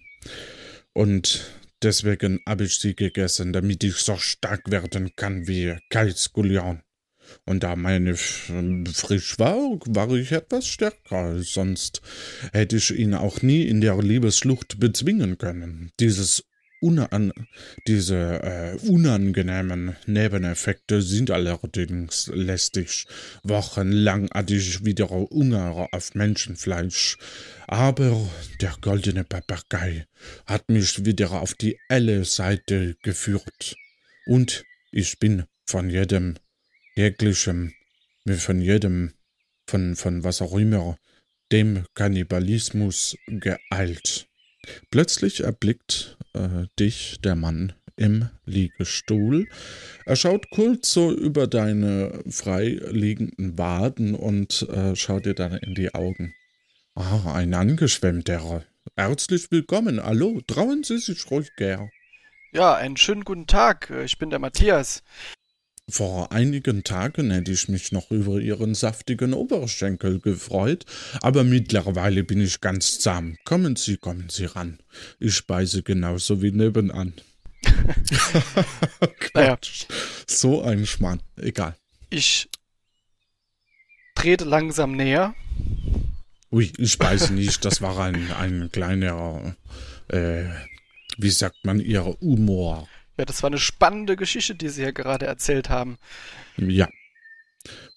Und deswegen habe ich sie gegessen, damit ich so stark werden kann wie Kai Skullion. Und da meine f- frisch war, war ich etwas stärker. Sonst hätte ich ihn auch nie in der Liebesschlucht bezwingen können. Dieses Unan diese äh, unangenehmen Nebeneffekte sind allerdings lästig. Wochenlang hatte ich wieder Hunger auf Menschenfleisch. Aber der goldene Papagei hat mich wieder auf die helle Seite geführt. Und ich bin von jedem jeglichem, von jedem, von, von was auch immer, dem Kannibalismus geeilt. Plötzlich erblickt äh, dich der Mann im Liegestuhl. Er schaut kurz so über deine frei liegenden Waden und äh, schaut dir dann in die Augen. Ah, ein angeschwemmter. Herzlich willkommen. Hallo, trauen Sie sich ruhig gern. Ja, einen schönen guten Tag. Ich bin der Matthias. Vor einigen Tagen hätte ich mich noch über Ihren saftigen Oberschenkel gefreut, aber mittlerweile bin ich ganz zahm. Kommen Sie, kommen Sie ran. Ich speise genauso wie nebenan. Quatsch. So ein Schmarrn. Egal. Ich trete langsam näher. Ui, ich speise nicht. Das war ein, ein kleiner, äh, wie sagt man, Ihr Humor. Ja, das war eine spannende Geschichte, die Sie hier gerade erzählt haben. Ja.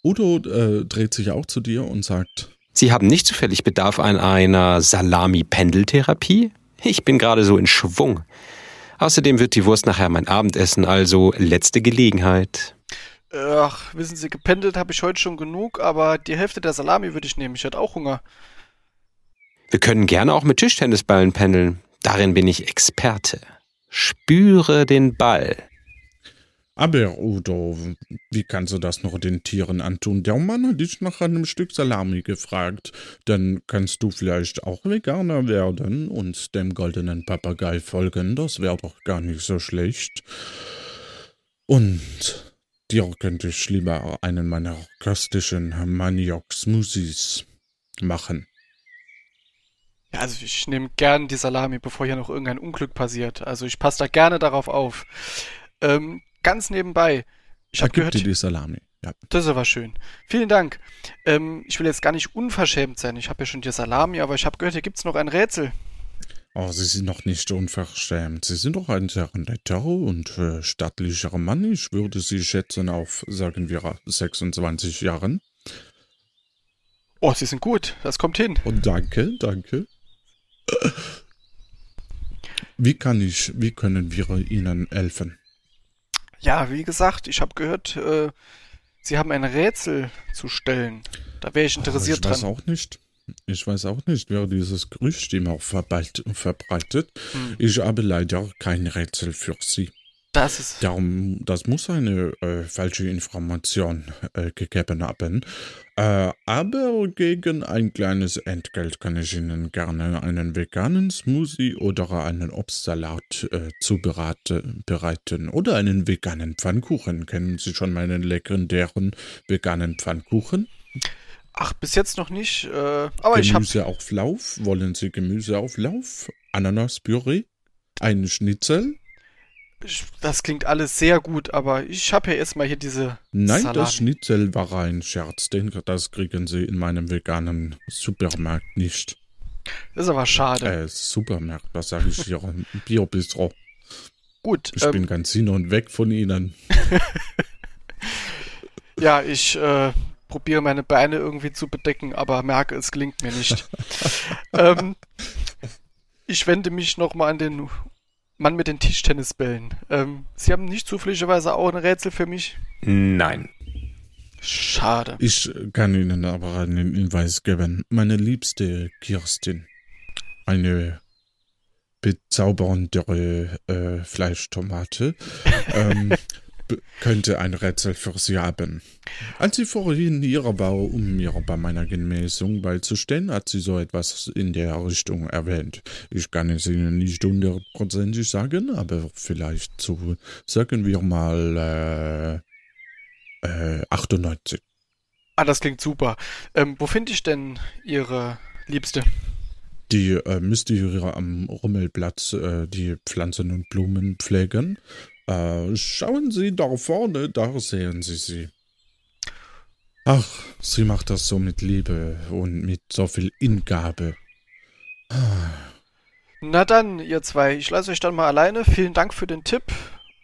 Udo äh, dreht sich auch zu dir und sagt, Sie haben nicht zufällig Bedarf an einer Salami-Pendeltherapie? Ich bin gerade so in Schwung. Außerdem wird die Wurst nachher mein Abendessen, also letzte Gelegenheit. Ach, wissen Sie, gependelt habe ich heute schon genug, aber die Hälfte der Salami würde ich nehmen. Ich hätte auch Hunger. Wir können gerne auch mit Tischtennisballen pendeln. Darin bin ich Experte. Spüre den Ball. Aber Udo, wie kannst du das noch den Tieren antun? Der Mann hat dich nach einem Stück Salami gefragt. Dann kannst du vielleicht auch Veganer werden und dem goldenen Papagei folgen. Das wäre doch gar nicht so schlecht. Und dir könnte ich lieber einen meiner köstlichen Maniok-Smoothies machen. Ja, also ich nehme gern die Salami, bevor hier noch irgendein Unglück passiert. Also ich passe da gerne darauf auf. Ähm, ganz nebenbei. Ich habe gehört, dir die Salami. Ja. Das ist aber schön. Vielen Dank. Ähm, ich will jetzt gar nicht unverschämt sein. Ich habe ja schon die Salami, aber ich habe gehört, hier gibt's noch ein Rätsel. Oh, Sie sind noch nicht unverschämt. Sie sind doch ein sehr netter und äh, stattlicher Mann. Ich würde Sie schätzen auf, sagen wir, 26 Jahren. Oh, Sie sind gut. Das kommt hin. Und danke, danke. Wie kann ich, wie können wir Ihnen helfen? Ja, wie gesagt, ich habe gehört, äh, Sie haben ein Rätsel zu stellen. Da wäre ich interessiert ich dran. Ich weiß auch nicht. Ich weiß auch nicht, wer dieses Gerücht immer verbreitet. Hm. Ich habe leider kein Rätsel für Sie. Das ist. Darum, das muss eine äh, falsche Information äh, gegeben haben. Äh, aber gegen ein kleines Entgelt kann ich Ihnen gerne einen veganen Smoothie oder einen Obstsalat äh, zubereiten. Oder einen veganen Pfannkuchen. Kennen Sie schon meinen legendären veganen Pfannkuchen? Ach, bis jetzt noch nicht. Äh, aber Gemüse ich habe. Gemüse auf Lauf? Wollen Sie Gemüse auf Lauf? Ananaspüree? Ein Schnitzel? Das klingt alles sehr gut, aber ich habe ja erstmal hier diese. Nein, Salami. das Schnitzel war ein Scherz. Den, das kriegen Sie in meinem veganen Supermarkt nicht. Das ist aber schade. Äh, Supermarkt, was sage ich hier? Bio-Bistro. Gut. Ich ähm, bin ganz hin und weg von Ihnen. ja, ich äh, probiere meine Beine irgendwie zu bedecken, aber merke, es gelingt mir nicht. ähm, ich wende mich nochmal an den Mann mit den Tischtennisbällen. Ähm, Sie haben nicht zufälligerweise auch ein Rätsel für mich? Nein. Schade. Ich kann Ihnen aber einen Hinweis geben. Meine liebste Kirstin, eine bezaubernde äh, Fleischtomate, ähm, könnte ein Rätsel für Sie haben. Als sie vorhin ihrer Bau, um mir bei meiner Genesung beizustehen, hat sie so etwas in der Richtung erwähnt. Ich kann es Ihnen nicht hundertprozentig sagen, aber vielleicht zu, sagen wir mal, äh, äh, 98. Ah, das klingt super. Ähm, wo finde ich denn Ihre Liebste? Die äh, müsste hier am Rummelplatz äh, die Pflanzen und Blumen pflegen. Äh, schauen Sie da vorne, da sehen Sie sie. Ach, sie macht das so mit Liebe und mit so viel Ingabe. Na dann, ihr zwei, ich lasse euch dann mal alleine. Vielen Dank für den Tipp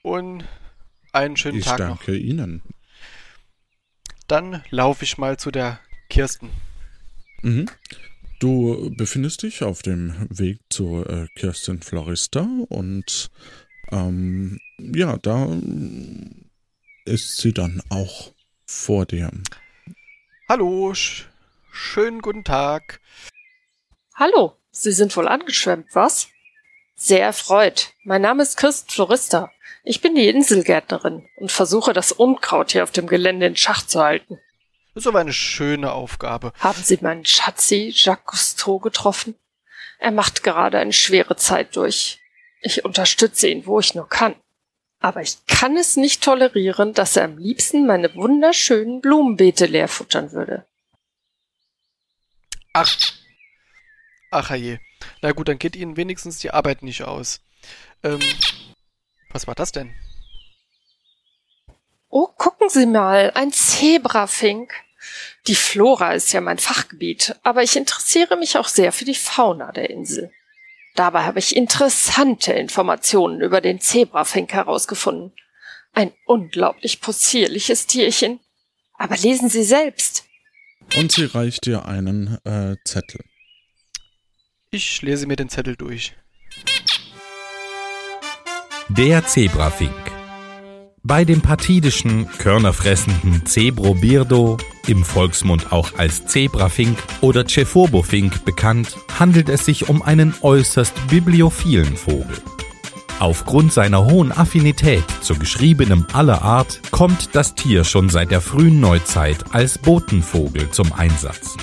und einen schönen ich Tag noch. Ich danke Ihnen. Dann laufe ich mal zu der Kirsten. Mhm. Du befindest dich auf dem Weg zur äh, Kirsten Florista und ähm, ja, da ist sie dann auch vor dir. Hallo, sch schönen guten Tag. Hallo, Sie sind wohl angeschwemmt, was? Sehr erfreut. Mein Name ist Kirsten Florista. Ich bin die Inselgärtnerin und versuche das Unkraut hier auf dem Gelände in Schach zu halten. Das ist aber eine schöne Aufgabe. Haben Sie meinen Schatzi Jacques Cousteau getroffen? Er macht gerade eine schwere Zeit durch. Ich unterstütze ihn, wo ich nur kann. Aber ich kann es nicht tolerieren, dass er am liebsten meine wunderschönen Blumenbeete leer futtern würde. Ach. Ach je. Na gut, dann geht Ihnen wenigstens die Arbeit nicht aus. Ähm, was war das denn? Oh, gucken Sie mal, ein Zebrafink. Die Flora ist ja mein Fachgebiet, aber ich interessiere mich auch sehr für die Fauna der Insel. Dabei habe ich interessante Informationen über den Zebrafink herausgefunden. Ein unglaublich possierliches Tierchen. Aber lesen Sie selbst. Und sie reicht dir einen äh, Zettel. Ich lese mir den Zettel durch. Der Zebrafink. Bei dem partidischen, körnerfressenden Zebrobirdo, im Volksmund auch als Zebrafink oder Cephobofink bekannt, handelt es sich um einen äußerst bibliophilen Vogel. Aufgrund seiner hohen Affinität zu geschriebenem aller Art kommt das Tier schon seit der frühen Neuzeit als Botenvogel zum Einsatz.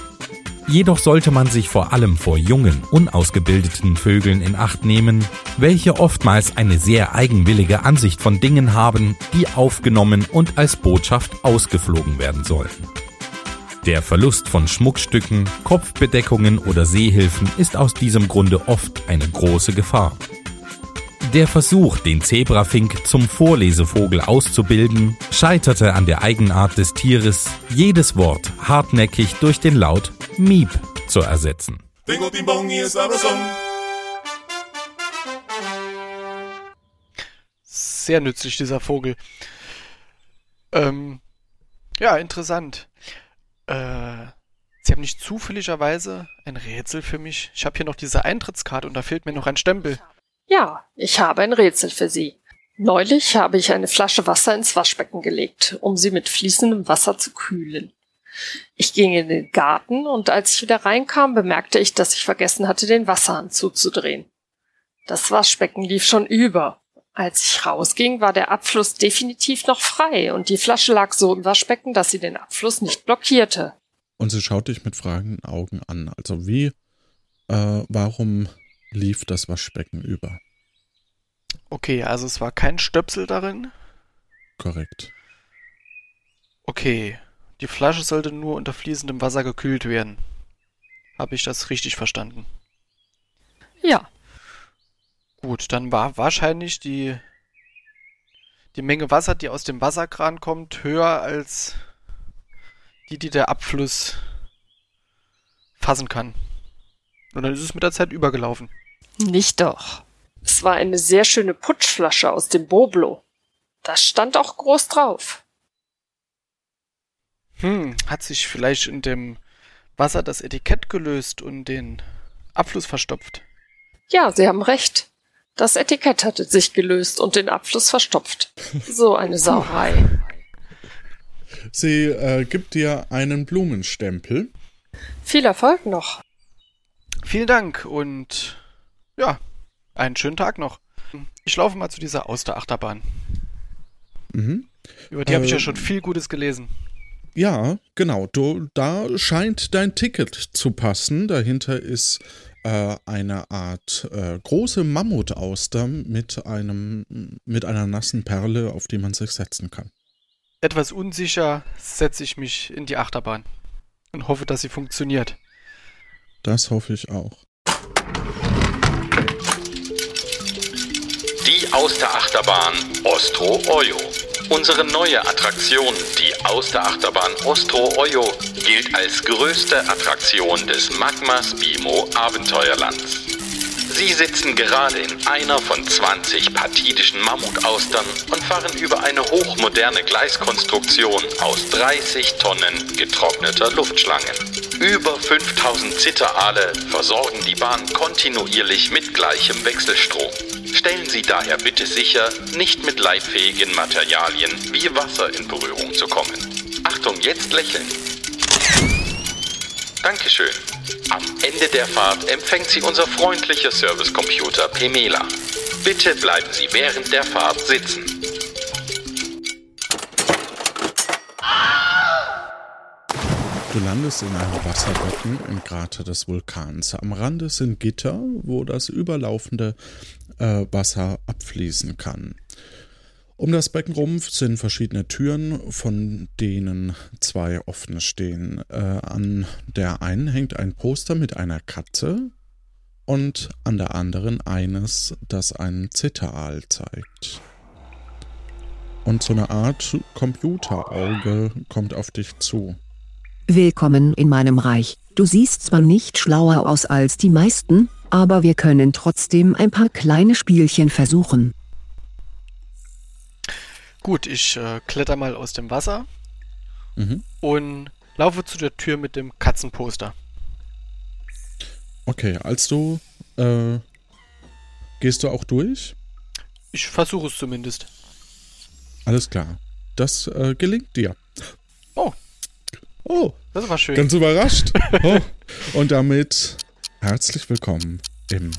Jedoch sollte man sich vor allem vor jungen, unausgebildeten Vögeln in Acht nehmen, welche oftmals eine sehr eigenwillige Ansicht von Dingen haben, die aufgenommen und als Botschaft ausgeflogen werden sollten. Der Verlust von Schmuckstücken, Kopfbedeckungen oder Seehilfen ist aus diesem Grunde oft eine große Gefahr. Der Versuch, den Zebrafink zum Vorlesevogel auszubilden, scheiterte an der Eigenart des Tieres, jedes Wort hartnäckig durch den Laut Miep zu ersetzen. Sehr nützlich, dieser Vogel. Ähm, ja, interessant. Äh, Sie haben nicht zufälligerweise ein Rätsel für mich? Ich habe hier noch diese Eintrittskarte und da fehlt mir noch ein Stempel. Ja, ich habe ein Rätsel für Sie. Neulich habe ich eine Flasche Wasser ins Waschbecken gelegt, um sie mit fließendem Wasser zu kühlen. Ich ging in den Garten und als ich wieder reinkam, bemerkte ich, dass ich vergessen hatte, den Wasserhahn zuzudrehen. Das Waschbecken lief schon über. Als ich rausging, war der Abfluss definitiv noch frei und die Flasche lag so im Waschbecken, dass sie den Abfluss nicht blockierte. Und sie schaut dich mit fragenden Augen an. Also wie, äh, warum lief das Waschbecken über? Okay, also es war kein Stöpsel darin. Korrekt. Okay, die Flasche sollte nur unter fließendem Wasser gekühlt werden. Habe ich das richtig verstanden? Ja. Gut, dann war wahrscheinlich die, die Menge Wasser, die aus dem Wasserkran kommt, höher als die, die der Abfluss fassen kann. Und dann ist es mit der Zeit übergelaufen. Nicht doch. Es war eine sehr schöne Putschflasche aus dem Boblo. Das stand auch groß drauf. Hm, hat sich vielleicht in dem Wasser das Etikett gelöst und den Abfluss verstopft? Ja, Sie haben recht. Das Etikett hatte sich gelöst und den Abfluss verstopft. So eine Sauerei. Sie äh, gibt dir einen Blumenstempel. Viel Erfolg noch. Vielen Dank und ja, einen schönen Tag noch. Ich laufe mal zu dieser Austerachterbahn. Mhm. Über die habe ich ja Äh, schon viel Gutes gelesen. Ja, genau. Du, da scheint dein Ticket zu passen. Dahinter ist äh, eine Art äh, große Mammutauster mit einem mit einer nassen Perle, auf die man sich setzen kann. Etwas unsicher setze ich mich in die Achterbahn und hoffe, dass sie funktioniert. Das hoffe ich auch. Die Austerachterbahn Ostro Oyo. Unsere neue Attraktion, die Austerachterbahn Ostro Oyo, gilt als größte Attraktion des Magmas Bimo Abenteuerlands. Sie sitzen gerade in einer von 20 partidischen Mammutaustern und fahren über eine hochmoderne Gleiskonstruktion aus 30 Tonnen getrockneter Luftschlangen. Über 5000 Zitterale versorgen die Bahn kontinuierlich mit gleichem Wechselstrom. Stellen Sie daher bitte sicher, nicht mit leitfähigen Materialien wie Wasser in Berührung zu kommen. Achtung, jetzt lächeln. Dankeschön. Am Ende der Fahrt empfängt Sie unser freundlicher Servicecomputer Pemela. Bitte bleiben Sie während der Fahrt sitzen. Du landest in einem Wasserbecken im Krater des Vulkans. Am Rande sind Gitter, wo das überlaufende äh, Wasser abfließen kann. Um das Becken rum sind verschiedene Türen, von denen zwei offene stehen. Äh, an der einen hängt ein Poster mit einer Katze und an der anderen eines, das einen Zitteraal zeigt. Und so eine Art Computerauge kommt auf dich zu. Willkommen in meinem Reich. Du siehst zwar nicht schlauer aus als die meisten, aber wir können trotzdem ein paar kleine Spielchen versuchen. Gut, ich äh, kletter mal aus dem Wasser Mhm. und laufe zu der Tür mit dem Katzenposter. Okay, als du äh, gehst du auch durch? Ich versuche es zumindest. Alles klar. Das äh, gelingt dir. Oh. Oh. Das war schön. Ganz überrascht. oh. Und damit herzlich willkommen im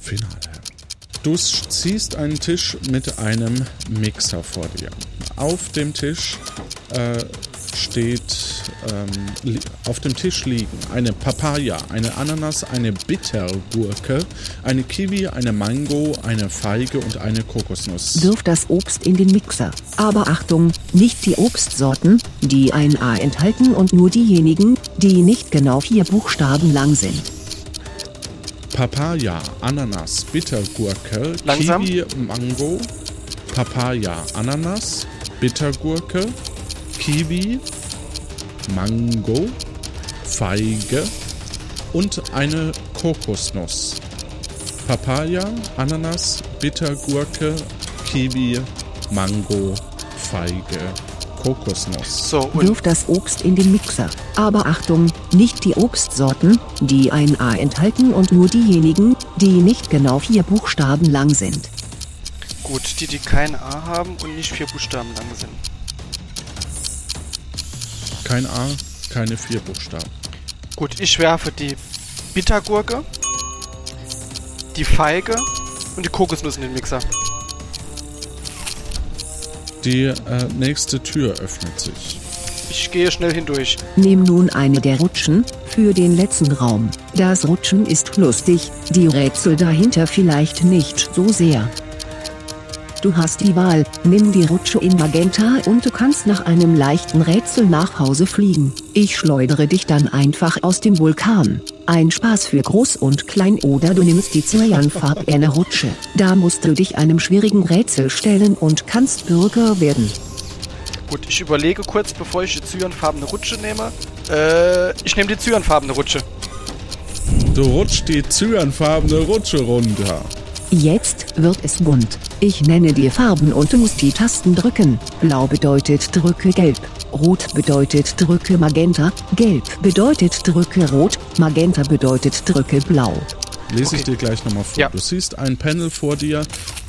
Finale. Du siehst einen Tisch mit einem Mixer vor dir. Auf dem Tisch äh, steht, ähm, auf dem Tisch liegen eine Papaya, eine Ananas, eine Bittergurke, eine Kiwi, eine Mango, eine Feige und eine Kokosnuss. Wirf das Obst in den Mixer. Aber Achtung, nicht die Obstsorten, die ein A enthalten und nur diejenigen, die nicht genau vier Buchstaben lang sind. Papaya, Ananas, Bittergurke, Langsam. Kiwi, Mango, Papaya, Ananas, Bittergurke, Kiwi, Mango, Feige und eine Kokosnuss. Papaya, Ananas, Bittergurke, Kiwi, Mango, Feige, Kokosnuss. So, Wirf das Obst in den Mixer. Aber Achtung, nicht die Obstsorten, die ein A enthalten und nur diejenigen, die nicht genau vier Buchstaben lang sind. Gut, die, die kein A haben und nicht vier Buchstaben lang sind. Kein A, keine vier Buchstaben. Gut, ich werfe die Bittergurke, die Feige und die Kokosnuss in den Mixer. Die äh, nächste Tür öffnet sich. Ich gehe schnell hindurch. Nimm nun eine der Rutschen, für den letzten Raum. Das Rutschen ist lustig, die Rätsel dahinter vielleicht nicht so sehr. Du hast die Wahl, nimm die Rutsche in Magenta und du kannst nach einem leichten Rätsel nach Hause fliegen. Ich schleudere dich dann einfach aus dem Vulkan. Ein Spaß für Groß und Klein oder du nimmst die cyanfarbene Rutsche. Da musst du dich einem schwierigen Rätsel stellen und kannst Bürger werden. Gut, ich überlege kurz, bevor ich die zyanfarbene Rutsche nehme. Äh, ich nehme die zyanfarbene Rutsche. Du rutscht die zyanfarbene Rutsche runter. Jetzt wird es bunt. Ich nenne dir Farben und du musst die Tasten drücken. Blau bedeutet drücke gelb. Rot bedeutet drücke magenta. Gelb bedeutet drücke rot. Magenta bedeutet drücke blau. Lese ich dir gleich nochmal vor. Du siehst ein Panel vor dir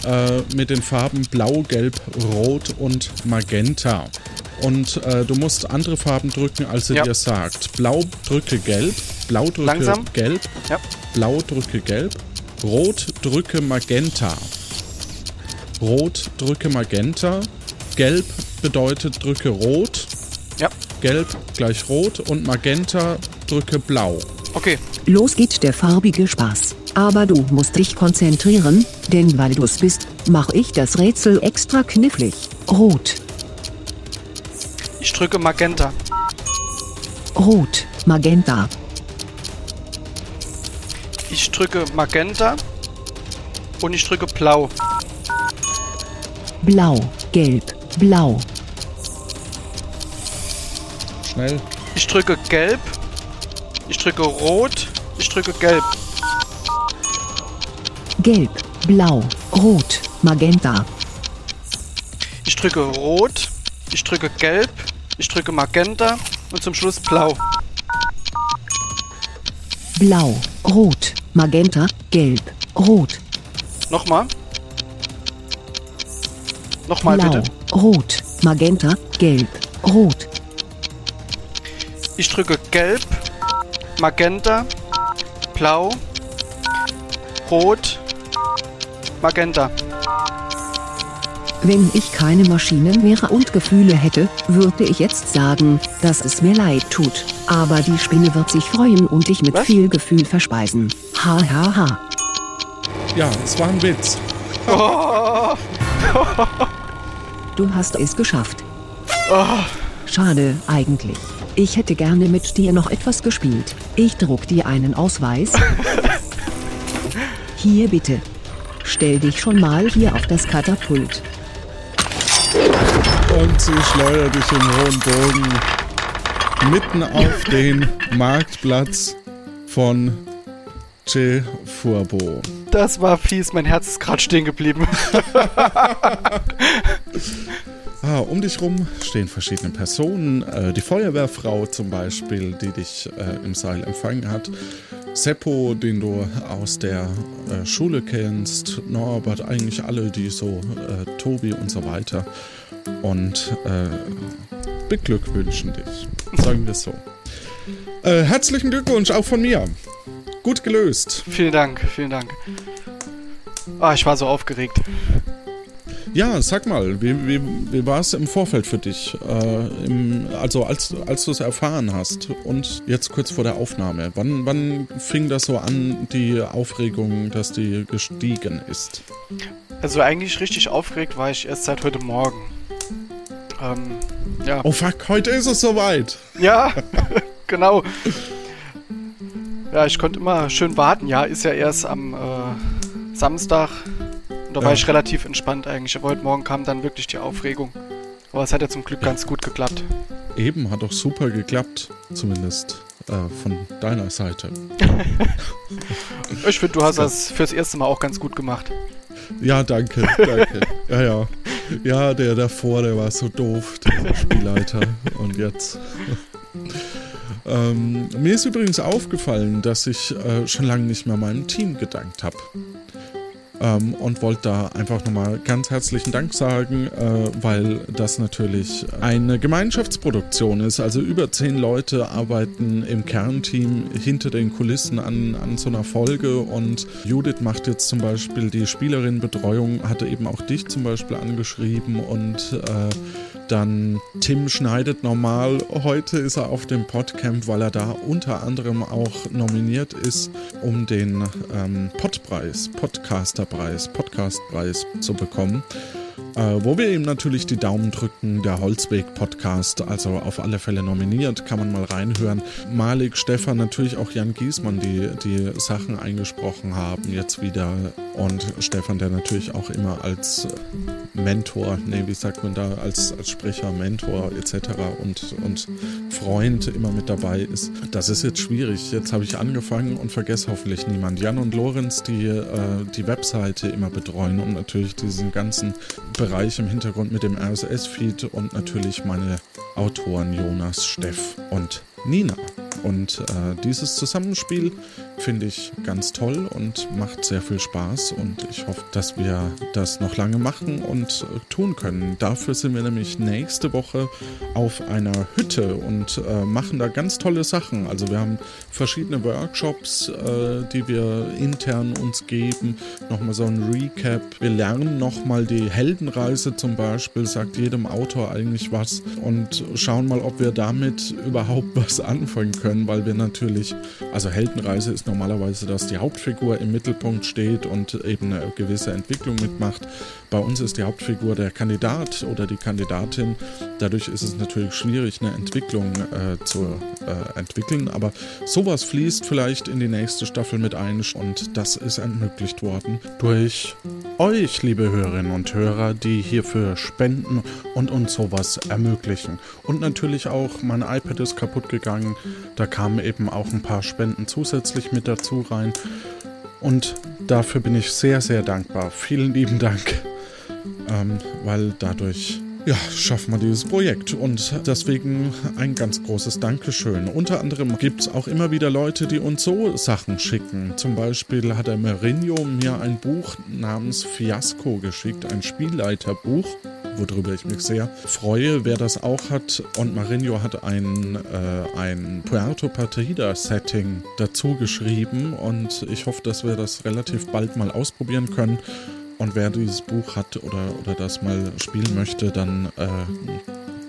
äh, mit den Farben Blau, Gelb, Rot und Magenta. Und äh, du musst andere Farben drücken, als sie Ja. dir sagt. Blau drücke Gelb, Blau drücke Langsam. Gelb, Ja. Blau drücke Gelb, Rot drücke Magenta. Rot drücke Magenta, Gelb bedeutet drücke Rot, Ja. Gelb gleich Rot und Magenta drücke Blau. Okay. Los geht der farbige Spaß. Aber du musst dich konzentrieren, denn weil du's bist, mache ich das Rätsel extra knifflig. Rot, Ich drücke Magenta. rot, magenta, Ich drücke Magenta. Und ich drücke Blau. blau, gelb, blau, Schnell. Ich drücke Gelb. Ich drücke Rot. Ich drücke Gelb. gelb, blau, rot, magenta, Ich drücke Rot. Ich drücke Gelb. Ich drücke Magenta. Und zum Schluss Blau. blau, rot, magenta, gelb, rot, Nochmal. Nochmal blau, bitte. rot, magenta, gelb, rot, Ich drücke Gelb. Magenta. Blau. Rot. Magenta. Wenn ich keine Maschinen wäre und Gefühle hätte, würde ich jetzt sagen, dass es mir leid tut. Aber die Spinne wird sich freuen und dich mit viel Gefühl verspeisen. Ha ha ha. Ja, es war ein Witz. Oh. Du hast es geschafft. Oh. Schade, eigentlich. Ich hätte gerne mit dir noch etwas gespielt. Ich druck dir einen Ausweis. Hier bitte. Stell dich schon mal hier auf das Katapult. Und sie schleudert dich im hohen Bogen mitten auf den Marktplatz von Che Furbo. Das war fies, mein Herz ist gerade stehen geblieben. Ah, um dich rum stehen verschiedene Personen. Äh, die Feuerwehrfrau zum Beispiel, die dich äh, im Seil empfangen hat. Seppo, den du aus der äh, Schule kennst. Norbert, eigentlich alle, die so, äh, Tobi und so weiter. Und äh, beglückwünschen dich. Sagen wir es so. Äh, herzlichen Glückwunsch auch von mir. Gut gelöst. vielen Dank, vielen Dank. Ah, ich war so aufgeregt. Ja, sag mal, wie, wie, wie war es im Vorfeld für dich? Äh, im, also als, als du es erfahren hast und jetzt kurz vor der Aufnahme. Wann, wann fing das so an, die Aufregung, dass die gestiegen ist? Also eigentlich richtig aufgeregt war ich erst seit heute Morgen. Ähm, ja. Oh fuck, heute ist es soweit. Ja, genau. Ja, ich konnte immer schön warten. Ja, ist ja erst am äh, Samstag. Und da war Ja. ich relativ entspannt eigentlich. Aber heute Morgen kam dann wirklich die Aufregung. Aber es hat ja zum Glück ganz gut geklappt. Eben hat doch super geklappt, zumindest äh, von deiner Seite. Ich finde, du hast das fürs erste Mal auch ganz gut gemacht. Ja, danke, danke. Ja, ja. Ja, der davor, der war so doof, der Spielleiter. Und jetzt. Ähm, mir ist übrigens aufgefallen, dass ich äh, schon lange nicht mehr meinem Team gedankt habe. Ähm, und wollte da einfach nochmal ganz herzlichen Dank sagen, äh, weil das natürlich eine Gemeinschaftsproduktion ist. Also über zehn Leute arbeiten im Kernteam hinter den Kulissen an, an so einer Folge und Judith macht jetzt zum Beispiel die Spielerinnenbetreuung, hatte eben auch dich zum Beispiel angeschrieben und äh, dann Tim schneidet normal. Heute ist er auf dem Podcamp, weil er da unter anderem auch nominiert ist, um den ähm, Podpreis, Podcasterpreis, Podcastpreis zu bekommen. Äh, wo wir ihm natürlich die Daumen drücken, der Holzweg-Podcast, also auf alle Fälle nominiert, kann man mal reinhören. Malik, Stefan, natürlich auch Jan Giesmann, die die Sachen eingesprochen haben, jetzt wieder. Und Stefan, der natürlich auch immer als Mentor, nee, wie sagt man da, als, als Sprecher, Mentor etc. Und, und Freund immer mit dabei ist. Das ist jetzt schwierig. Jetzt habe ich angefangen und vergesse hoffentlich niemand. Jan und Lorenz, die äh, die Webseite immer betreuen und natürlich diesen ganzen Bereich im Hintergrund mit dem RSS-Feed und natürlich meine Autoren Jonas, Steff und Nina. Und äh, dieses Zusammenspiel finde ich ganz toll und macht sehr viel Spaß und ich hoffe, dass wir das noch lange machen und tun können. Dafür sind wir nämlich nächste Woche auf einer Hütte und äh, machen da ganz tolle Sachen. Also wir haben verschiedene Workshops, äh, die wir intern uns geben. Nochmal so ein Recap. Wir lernen nochmal die Heldenreise zum Beispiel, sagt jedem Autor eigentlich was und schauen mal, ob wir damit überhaupt was anfangen können, weil wir natürlich, also Heldenreise ist normalerweise, dass die Hauptfigur im Mittelpunkt steht und eben eine gewisse Entwicklung mitmacht. Bei uns ist die Hauptfigur der Kandidat oder die Kandidatin. Dadurch ist es natürlich schwierig, eine Entwicklung äh, zu äh, entwickeln, aber sowas fließt vielleicht in die nächste Staffel mit ein und das ist ermöglicht worden durch euch, liebe Hörerinnen und Hörer, die hierfür spenden und uns sowas ermöglichen. Und natürlich auch, mein iPad ist kaputt gegangen, da kamen eben auch ein paar Spenden zusätzlich mit dazu rein. Und dafür bin ich sehr, sehr dankbar. Vielen lieben Dank, ähm, weil dadurch ja, schaffen wir dieses Projekt und deswegen ein ganz großes Dankeschön. Unter anderem gibt es auch immer wieder Leute, die uns so Sachen schicken. Zum Beispiel hat der Mourinho mir ein Buch namens Fiasco geschickt, ein Spielleiterbuch worüber ich mich sehr freue, wer das auch hat. Und Marinho hat ein, äh, ein Puerto Partida-Setting dazu geschrieben und ich hoffe, dass wir das relativ bald mal ausprobieren können. Und wer dieses Buch hat oder, oder das mal spielen möchte, dann äh,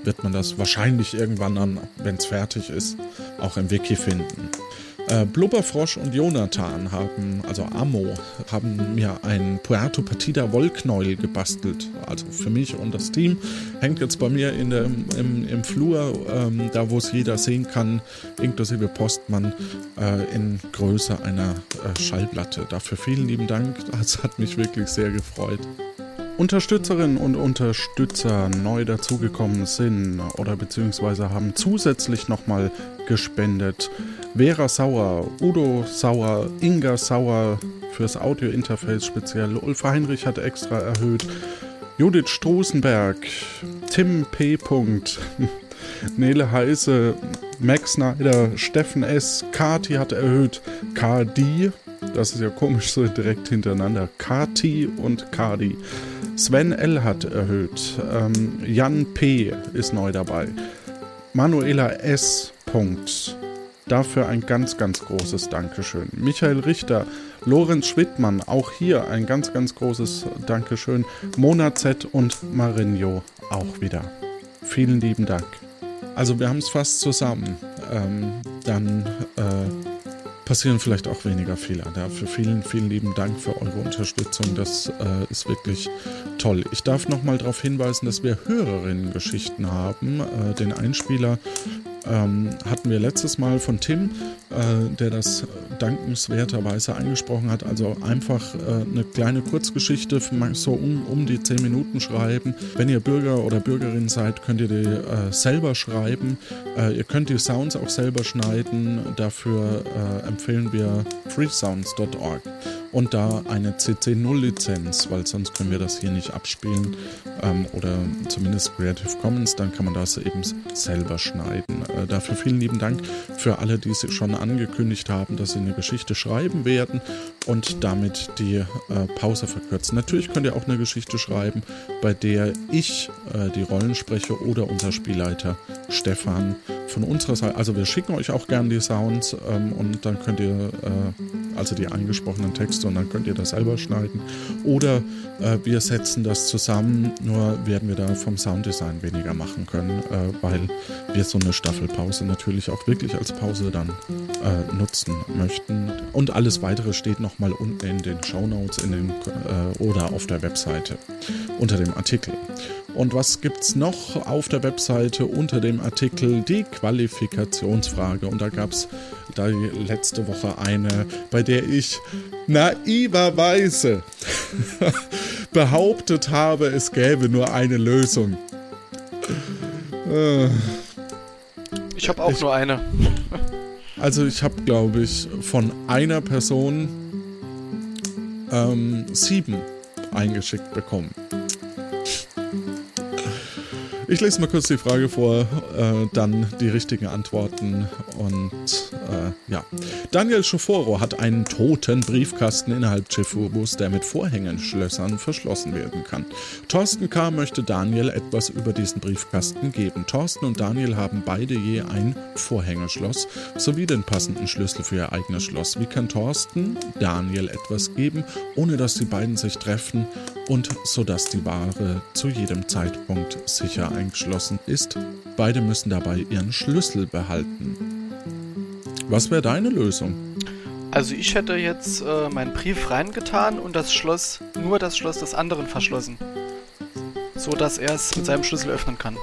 wird man das wahrscheinlich irgendwann wenn es fertig ist, auch im Wiki finden. Äh, Blubberfrosch und Jonathan haben, also Amo, haben mir ein Puerto Partida Wollknäuel gebastelt. Also für mich und das Team. Hängt jetzt bei mir in der, im, im Flur, ähm, da wo es jeder sehen kann, inklusive Postmann, äh, in Größe einer äh, Schallplatte. Dafür vielen lieben Dank. Das hat mich wirklich sehr gefreut. Unterstützerinnen und Unterstützer neu dazugekommen sind oder beziehungsweise haben zusätzlich nochmal gespendet. Vera Sauer, Udo Sauer, Inga Sauer fürs Audiointerface speziell, Ulf Heinrich hat extra erhöht, Judith Strusenberg, Tim P. Nele Heise, Max Snyder, Steffen S., Kati hat erhöht, KD, das ist ja komisch so direkt hintereinander, Kati und Kadi. Sven L. hat erhöht, ähm, Jan P. ist neu dabei, Manuela S. Punkt. Dafür ein ganz, ganz großes Dankeschön. Michael Richter, Lorenz Schwidtmann, auch hier ein ganz, ganz großes Dankeschön. Mona Z und Marinho auch wieder. Vielen lieben Dank. Also wir haben es fast zusammen. Ähm, dann äh, passieren vielleicht auch weniger Fehler. Dafür vielen, vielen lieben Dank für eure Unterstützung. Das äh, ist wirklich toll. Ich darf nochmal darauf hinweisen, dass wir Hörerinnen-Geschichten haben. Äh, den Einspieler ähm, hatten wir letztes Mal von Tim, äh, der das dankenswerterweise eingesprochen hat. Also einfach äh, eine kleine Kurzgeschichte, so um, um die 10 Minuten schreiben. Wenn ihr Bürger oder Bürgerin seid, könnt ihr die äh, selber schreiben. Äh, ihr könnt die Sounds auch selber schneiden. Dafür äh, empfehlen wir freesounds.org und da eine CC0-Lizenz, weil sonst können wir das hier nicht abspielen ähm, oder zumindest Creative Commons, dann kann man das eben selber schneiden. Äh, dafür vielen lieben Dank für alle, die sich schon angekündigt haben, dass sie eine Geschichte schreiben werden und damit die äh, Pause verkürzen. Natürlich könnt ihr auch eine Geschichte schreiben, bei der ich äh, die Rollen spreche oder unser Spielleiter Stefan von unserer Seite. Also wir schicken euch auch gerne die Sounds ähm, und dann könnt ihr äh, also die angesprochenen Texte und dann könnt ihr das selber schneiden. Oder äh, wir setzen das zusammen, nur werden wir da vom Sounddesign weniger machen können, äh, weil wir so eine Staffelpause natürlich auch wirklich als Pause dann äh, nutzen möchten. Und alles weitere steht nochmal unten in den Show Notes in den, äh, oder auf der Webseite unter dem Artikel. Und was gibt's noch auf der Webseite unter dem Artikel? Die Qualifikationsfrage. Und da gab's da letzte Woche eine, bei der ich naiverweise behauptet habe, es gäbe nur eine Lösung. Äh. Ich habe auch ich, nur eine. also ich habe, glaube ich, von einer Person ähm, sieben eingeschickt bekommen. Ich lese mal kurz die Frage vor, äh, dann die richtigen Antworten und äh, ja. Daniel Schoforo hat einen toten Briefkasten innerhalb Chefubus, der mit Vorhängenschlössern verschlossen werden kann. Thorsten K. möchte Daniel etwas über diesen Briefkasten geben. Thorsten und Daniel haben beide je ein Vorhängeschloss sowie den passenden Schlüssel für ihr eigenes Schloss. Wie kann Thorsten Daniel etwas geben, ohne dass die beiden sich treffen und sodass die Ware zu jedem Zeitpunkt sicher eingeschlossen ist. Beide müssen dabei ihren Schlüssel behalten. Was wäre deine Lösung? Also ich hätte jetzt äh, meinen Brief reingetan und das Schloss, nur das Schloss des anderen verschlossen. So dass er es mit seinem Schlüssel öffnen kann.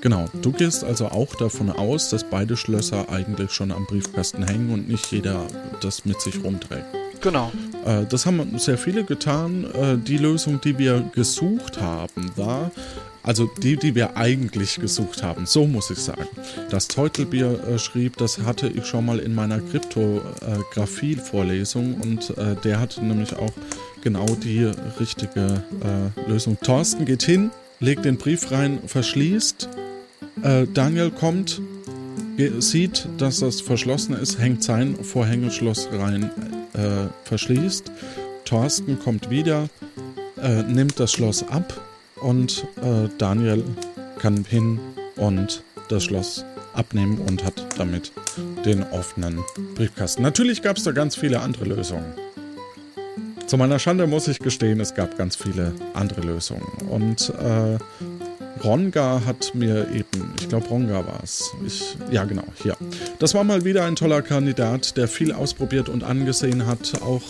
Genau, du gehst also auch davon aus, dass beide Schlösser eigentlich schon am Briefkasten hängen und nicht jeder das mit sich rumträgt. Genau. Äh, das haben sehr viele getan. Äh, die Lösung, die wir gesucht haben, war, also die, die wir eigentlich gesucht haben, so muss ich sagen. Das Teutelbier äh, schrieb, das hatte ich schon mal in meiner Kryptographie-Vorlesung und der hatte nämlich auch genau die richtige Lösung. Thorsten geht hin, legt den Brief rein, verschließt. Daniel kommt, sieht, dass das verschlossen ist, hängt sein Vorhängeschloss rein, äh, verschließt. Thorsten kommt wieder, äh, nimmt das Schloss ab und äh, Daniel kann hin und das Schloss abnehmen und hat damit den offenen Briefkasten. Natürlich gab es da ganz viele andere Lösungen. Zu meiner Schande muss ich gestehen, es gab ganz viele andere Lösungen. Und äh, Ronga hat mir eben, ich glaube Ronga war es. Ja, genau, hier. Das war mal wieder ein toller Kandidat, der viel ausprobiert und angesehen hat, auch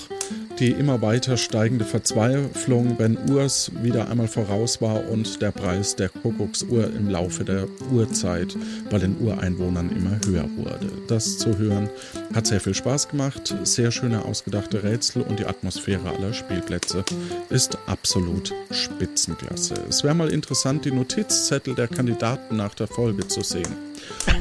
die immer weiter steigende Verzweiflung, wenn Urs wieder einmal voraus war und der Preis der Kuckucksuhr im Laufe der Urzeit bei den Ureinwohnern immer höher wurde. Das zu hören hat sehr viel Spaß gemacht, sehr schöne ausgedachte Rätsel und die Atmosphäre aller Spielplätze ist absolut Spitzenklasse. Es wäre mal interessant, die Notizzettel der Kandidaten nach der Folge zu sehen.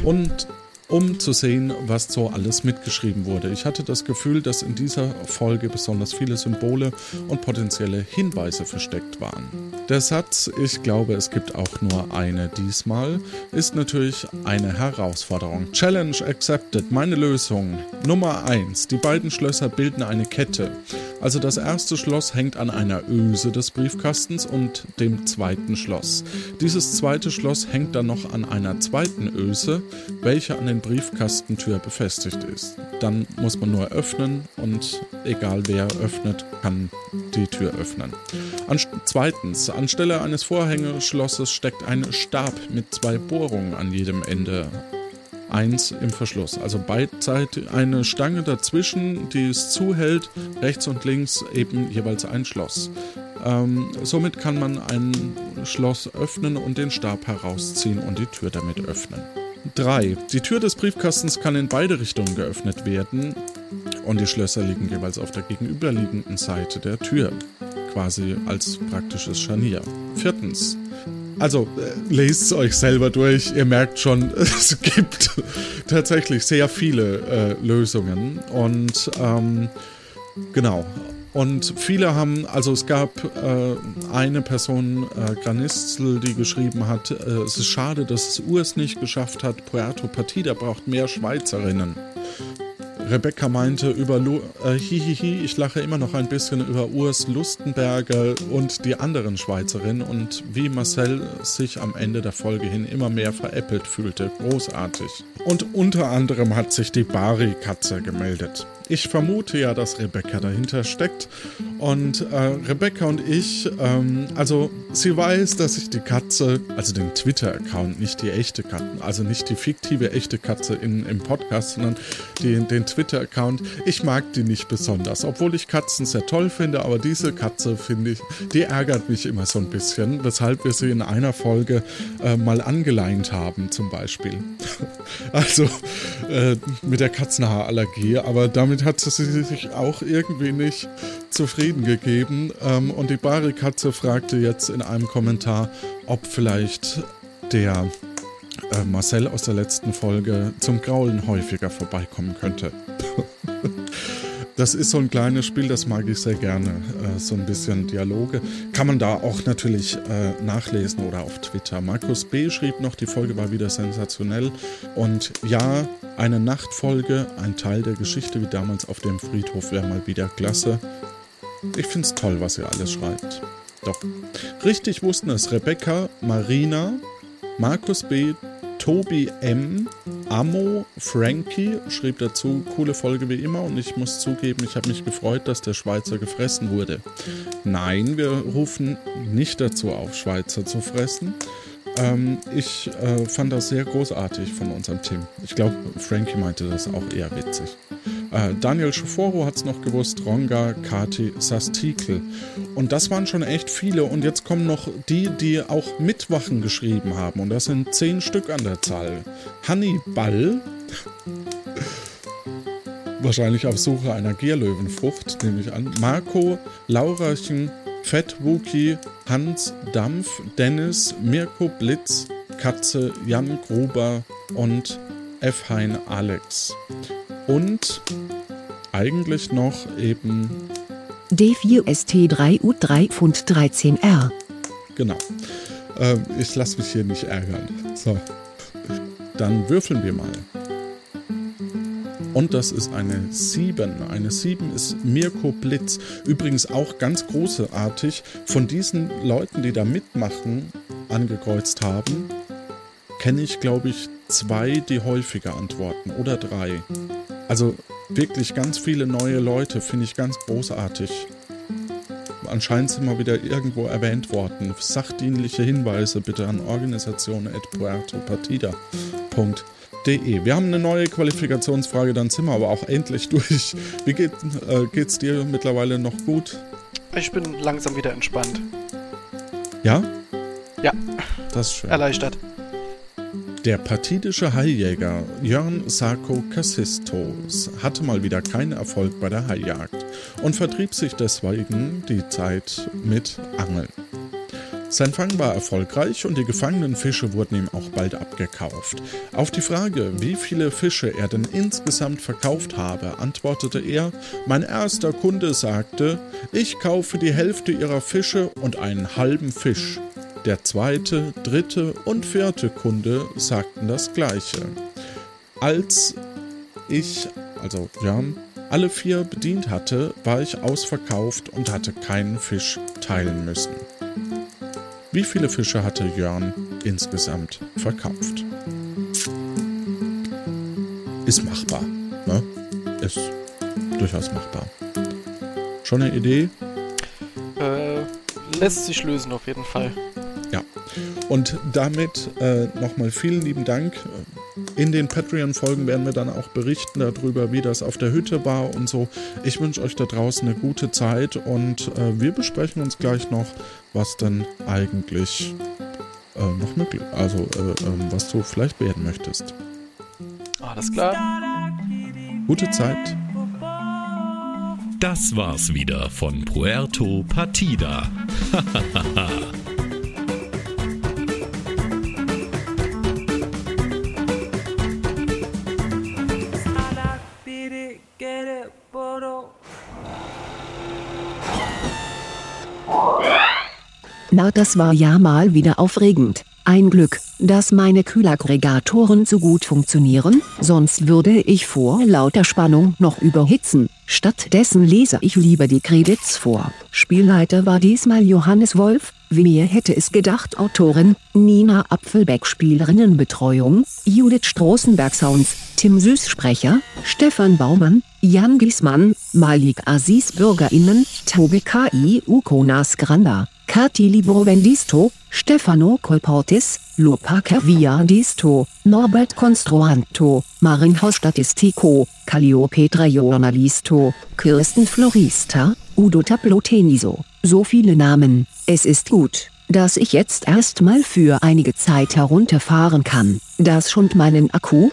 Und um zu sehen, was so alles mitgeschrieben wurde. Ich hatte das Gefühl, dass in dieser Folge besonders viele Symbole und potenzielle Hinweise versteckt waren. Der Satz, ich glaube, es gibt auch nur eine diesmal, ist natürlich eine Herausforderung. Challenge accepted, meine Lösung. Nummer 1. Die beiden Schlösser bilden eine Kette. Also das erste Schloss hängt an einer Öse des Briefkastens und dem zweiten Schloss. Dieses zweite Schloss hängt dann noch an einer zweiten Öse, welche an den Briefkastentür befestigt ist. Dann muss man nur öffnen und egal wer öffnet, kann die Tür öffnen. An, zweitens, anstelle eines Vorhängeschlosses steckt ein Stab mit zwei Bohrungen an jedem Ende eins im Verschluss. Also beidseitig eine Stange dazwischen, die es zuhält, rechts und links eben jeweils ein Schloss. Ähm, somit kann man ein Schloss öffnen und den Stab herausziehen und die Tür damit öffnen. 3. Die Tür des Briefkastens kann in beide Richtungen geöffnet werden und die Schlösser liegen jeweils auf der gegenüberliegenden Seite der Tür, quasi als praktisches Scharnier. Viertens. Also, äh, lest es euch selber durch. Ihr merkt schon, es gibt tatsächlich sehr viele äh, Lösungen. Und ähm, genau. Und viele haben, also es gab äh, eine Person, äh, Granistel, die geschrieben hat, äh, es ist schade, dass es Urs nicht geschafft hat. Puerto Partida braucht mehr Schweizerinnen. Rebecca meinte über Lu äh, hihihi, ich lache immer noch ein bisschen über Urs Lustenberger und die anderen Schweizerinnen und wie Marcel sich am Ende der Folge hin immer mehr veräppelt fühlte. Großartig. Und unter anderem hat sich die Bari-Katze gemeldet. Ich vermute ja, dass Rebecca dahinter steckt. Und äh, Rebecca und ich, ähm, also sie weiß, dass ich die Katze, also den Twitter-Account, nicht die echte Katze, also nicht die fiktive echte Katze in, im Podcast, sondern die, den Twitter-Account, ich mag die nicht besonders. Obwohl ich Katzen sehr toll finde, aber diese Katze finde ich, die ärgert mich immer so ein bisschen, weshalb wir sie in einer Folge äh, mal angeleint haben, zum Beispiel. also äh, mit der Katzenhaarallergie, aber damit hat sie sich auch irgendwie nicht zufrieden gegeben. Ähm, und die Bari-Katze fragte jetzt in einem Kommentar, ob vielleicht der äh, Marcel aus der letzten Folge zum Graulen häufiger vorbeikommen könnte. Das ist so ein kleines Spiel, das mag ich sehr gerne. Äh, so ein bisschen Dialoge. Kann man da auch natürlich äh, nachlesen oder auf Twitter. Markus B. schrieb noch, die Folge war wieder sensationell. Und ja, eine Nachtfolge, ein Teil der Geschichte wie damals auf dem Friedhof wäre mal wieder klasse. Ich finde es toll, was ihr alles schreibt. Doch. Richtig wussten es Rebecca, Marina, Markus B., Tobi M., Amo, Frankie schrieb dazu, coole Folge wie immer und ich muss zugeben, ich habe mich gefreut, dass der Schweizer gefressen wurde. Nein, wir rufen nicht dazu auf, Schweizer zu fressen. Ähm, ich äh, fand das sehr großartig von unserem Team. Ich glaube, Frankie meinte das auch eher witzig. Äh, Daniel Schoforo hat es noch gewusst, Ronga, Kati, Sastikl. Und das waren schon echt viele. Und jetzt kommen noch die, die auch Mitwachen geschrieben haben. Und das sind zehn Stück an der Zahl. Hannibal. Wahrscheinlich auf Suche einer Gierlöwenfrucht, nehme ich an. Marco, Laurachen, Fett Wookie, Hans Dampf, Dennis, Mirko Blitz, Katze, Jan Gruber und F. Hein Alex. Und eigentlich noch eben D4ST3U3 Pfund 13R. Genau. Äh, ich lasse mich hier nicht ärgern. So. Dann würfeln wir mal. Und das ist eine 7. Eine 7 ist Mirko Blitz. Übrigens auch ganz großartig. Von diesen Leuten, die da mitmachen, angekreuzt haben, kenne ich, glaube ich, zwei, die häufiger antworten. Oder drei. Also wirklich ganz viele neue Leute, finde ich ganz großartig. anscheinend sind wir wieder irgendwo erwähnt worden. Sachdienliche Hinweise bitte an organisation.puertopartida.de. Wir haben eine neue Qualifikationsfrage, dann sind wir aber auch endlich durch. Wie geht, äh, geht's dir mittlerweile noch gut? Ich bin langsam wieder entspannt. Ja? Ja. Das ist schön. Erleichtert. Der partidische Hailjäger Jörn Sarko Kassistos hatte mal wieder keinen Erfolg bei der Haijagd und vertrieb sich deswegen die Zeit mit Angeln. Sein Fang war erfolgreich und die gefangenen Fische wurden ihm auch bald abgekauft. Auf die Frage, wie viele Fische er denn insgesamt verkauft habe, antwortete er, mein erster Kunde sagte, ich kaufe die Hälfte ihrer Fische und einen halben Fisch. Der zweite, dritte und vierte Kunde sagten das gleiche. Als ich, also Jan, alle vier bedient hatte, war ich ausverkauft und hatte keinen Fisch teilen müssen. Wie viele Fische hatte Jörn insgesamt verkauft? Ist machbar, ne? Ist durchaus machbar. Schon eine Idee? Äh, lässt sich lösen auf jeden Fall. Und damit äh, nochmal vielen lieben Dank. In den Patreon-Folgen werden wir dann auch berichten darüber, wie das auf der Hütte war und so. Ich wünsche euch da draußen eine gute Zeit und äh, wir besprechen uns gleich noch, was dann eigentlich äh, noch möglich also äh, ähm, was du vielleicht werden möchtest. Alles klar. Gute Zeit. Das war's wieder von Puerto Partida. Na, das war ja mal wieder aufregend. Ein Glück, dass meine Kühlaggregatoren so gut funktionieren, sonst würde ich vor lauter Spannung noch überhitzen. Stattdessen lese ich lieber die Credits vor. Spielleiter war diesmal Johannes Wolf, wer hätte es gedacht Autorin, Nina Apfelbeck Spielerinnenbetreuung, Judith Stroßenberg Sounds, Tim Süß Sprecher, Stefan Baumann, Jan Giesmann, Malik Aziz BürgerInnen, Tobi K.I. Ukonas Granda, Kati Librovendisto, Stefano Colportis, Lupa Caviardisto, Norbert Construanto, Marinhaus Statistico, Calliopetra Journalisto, Kirsten Florista, Udo Taploteniso. So viele Namen, es ist gut, dass ich jetzt erstmal für einige Zeit herunterfahren kann. Das schont meinen Akku,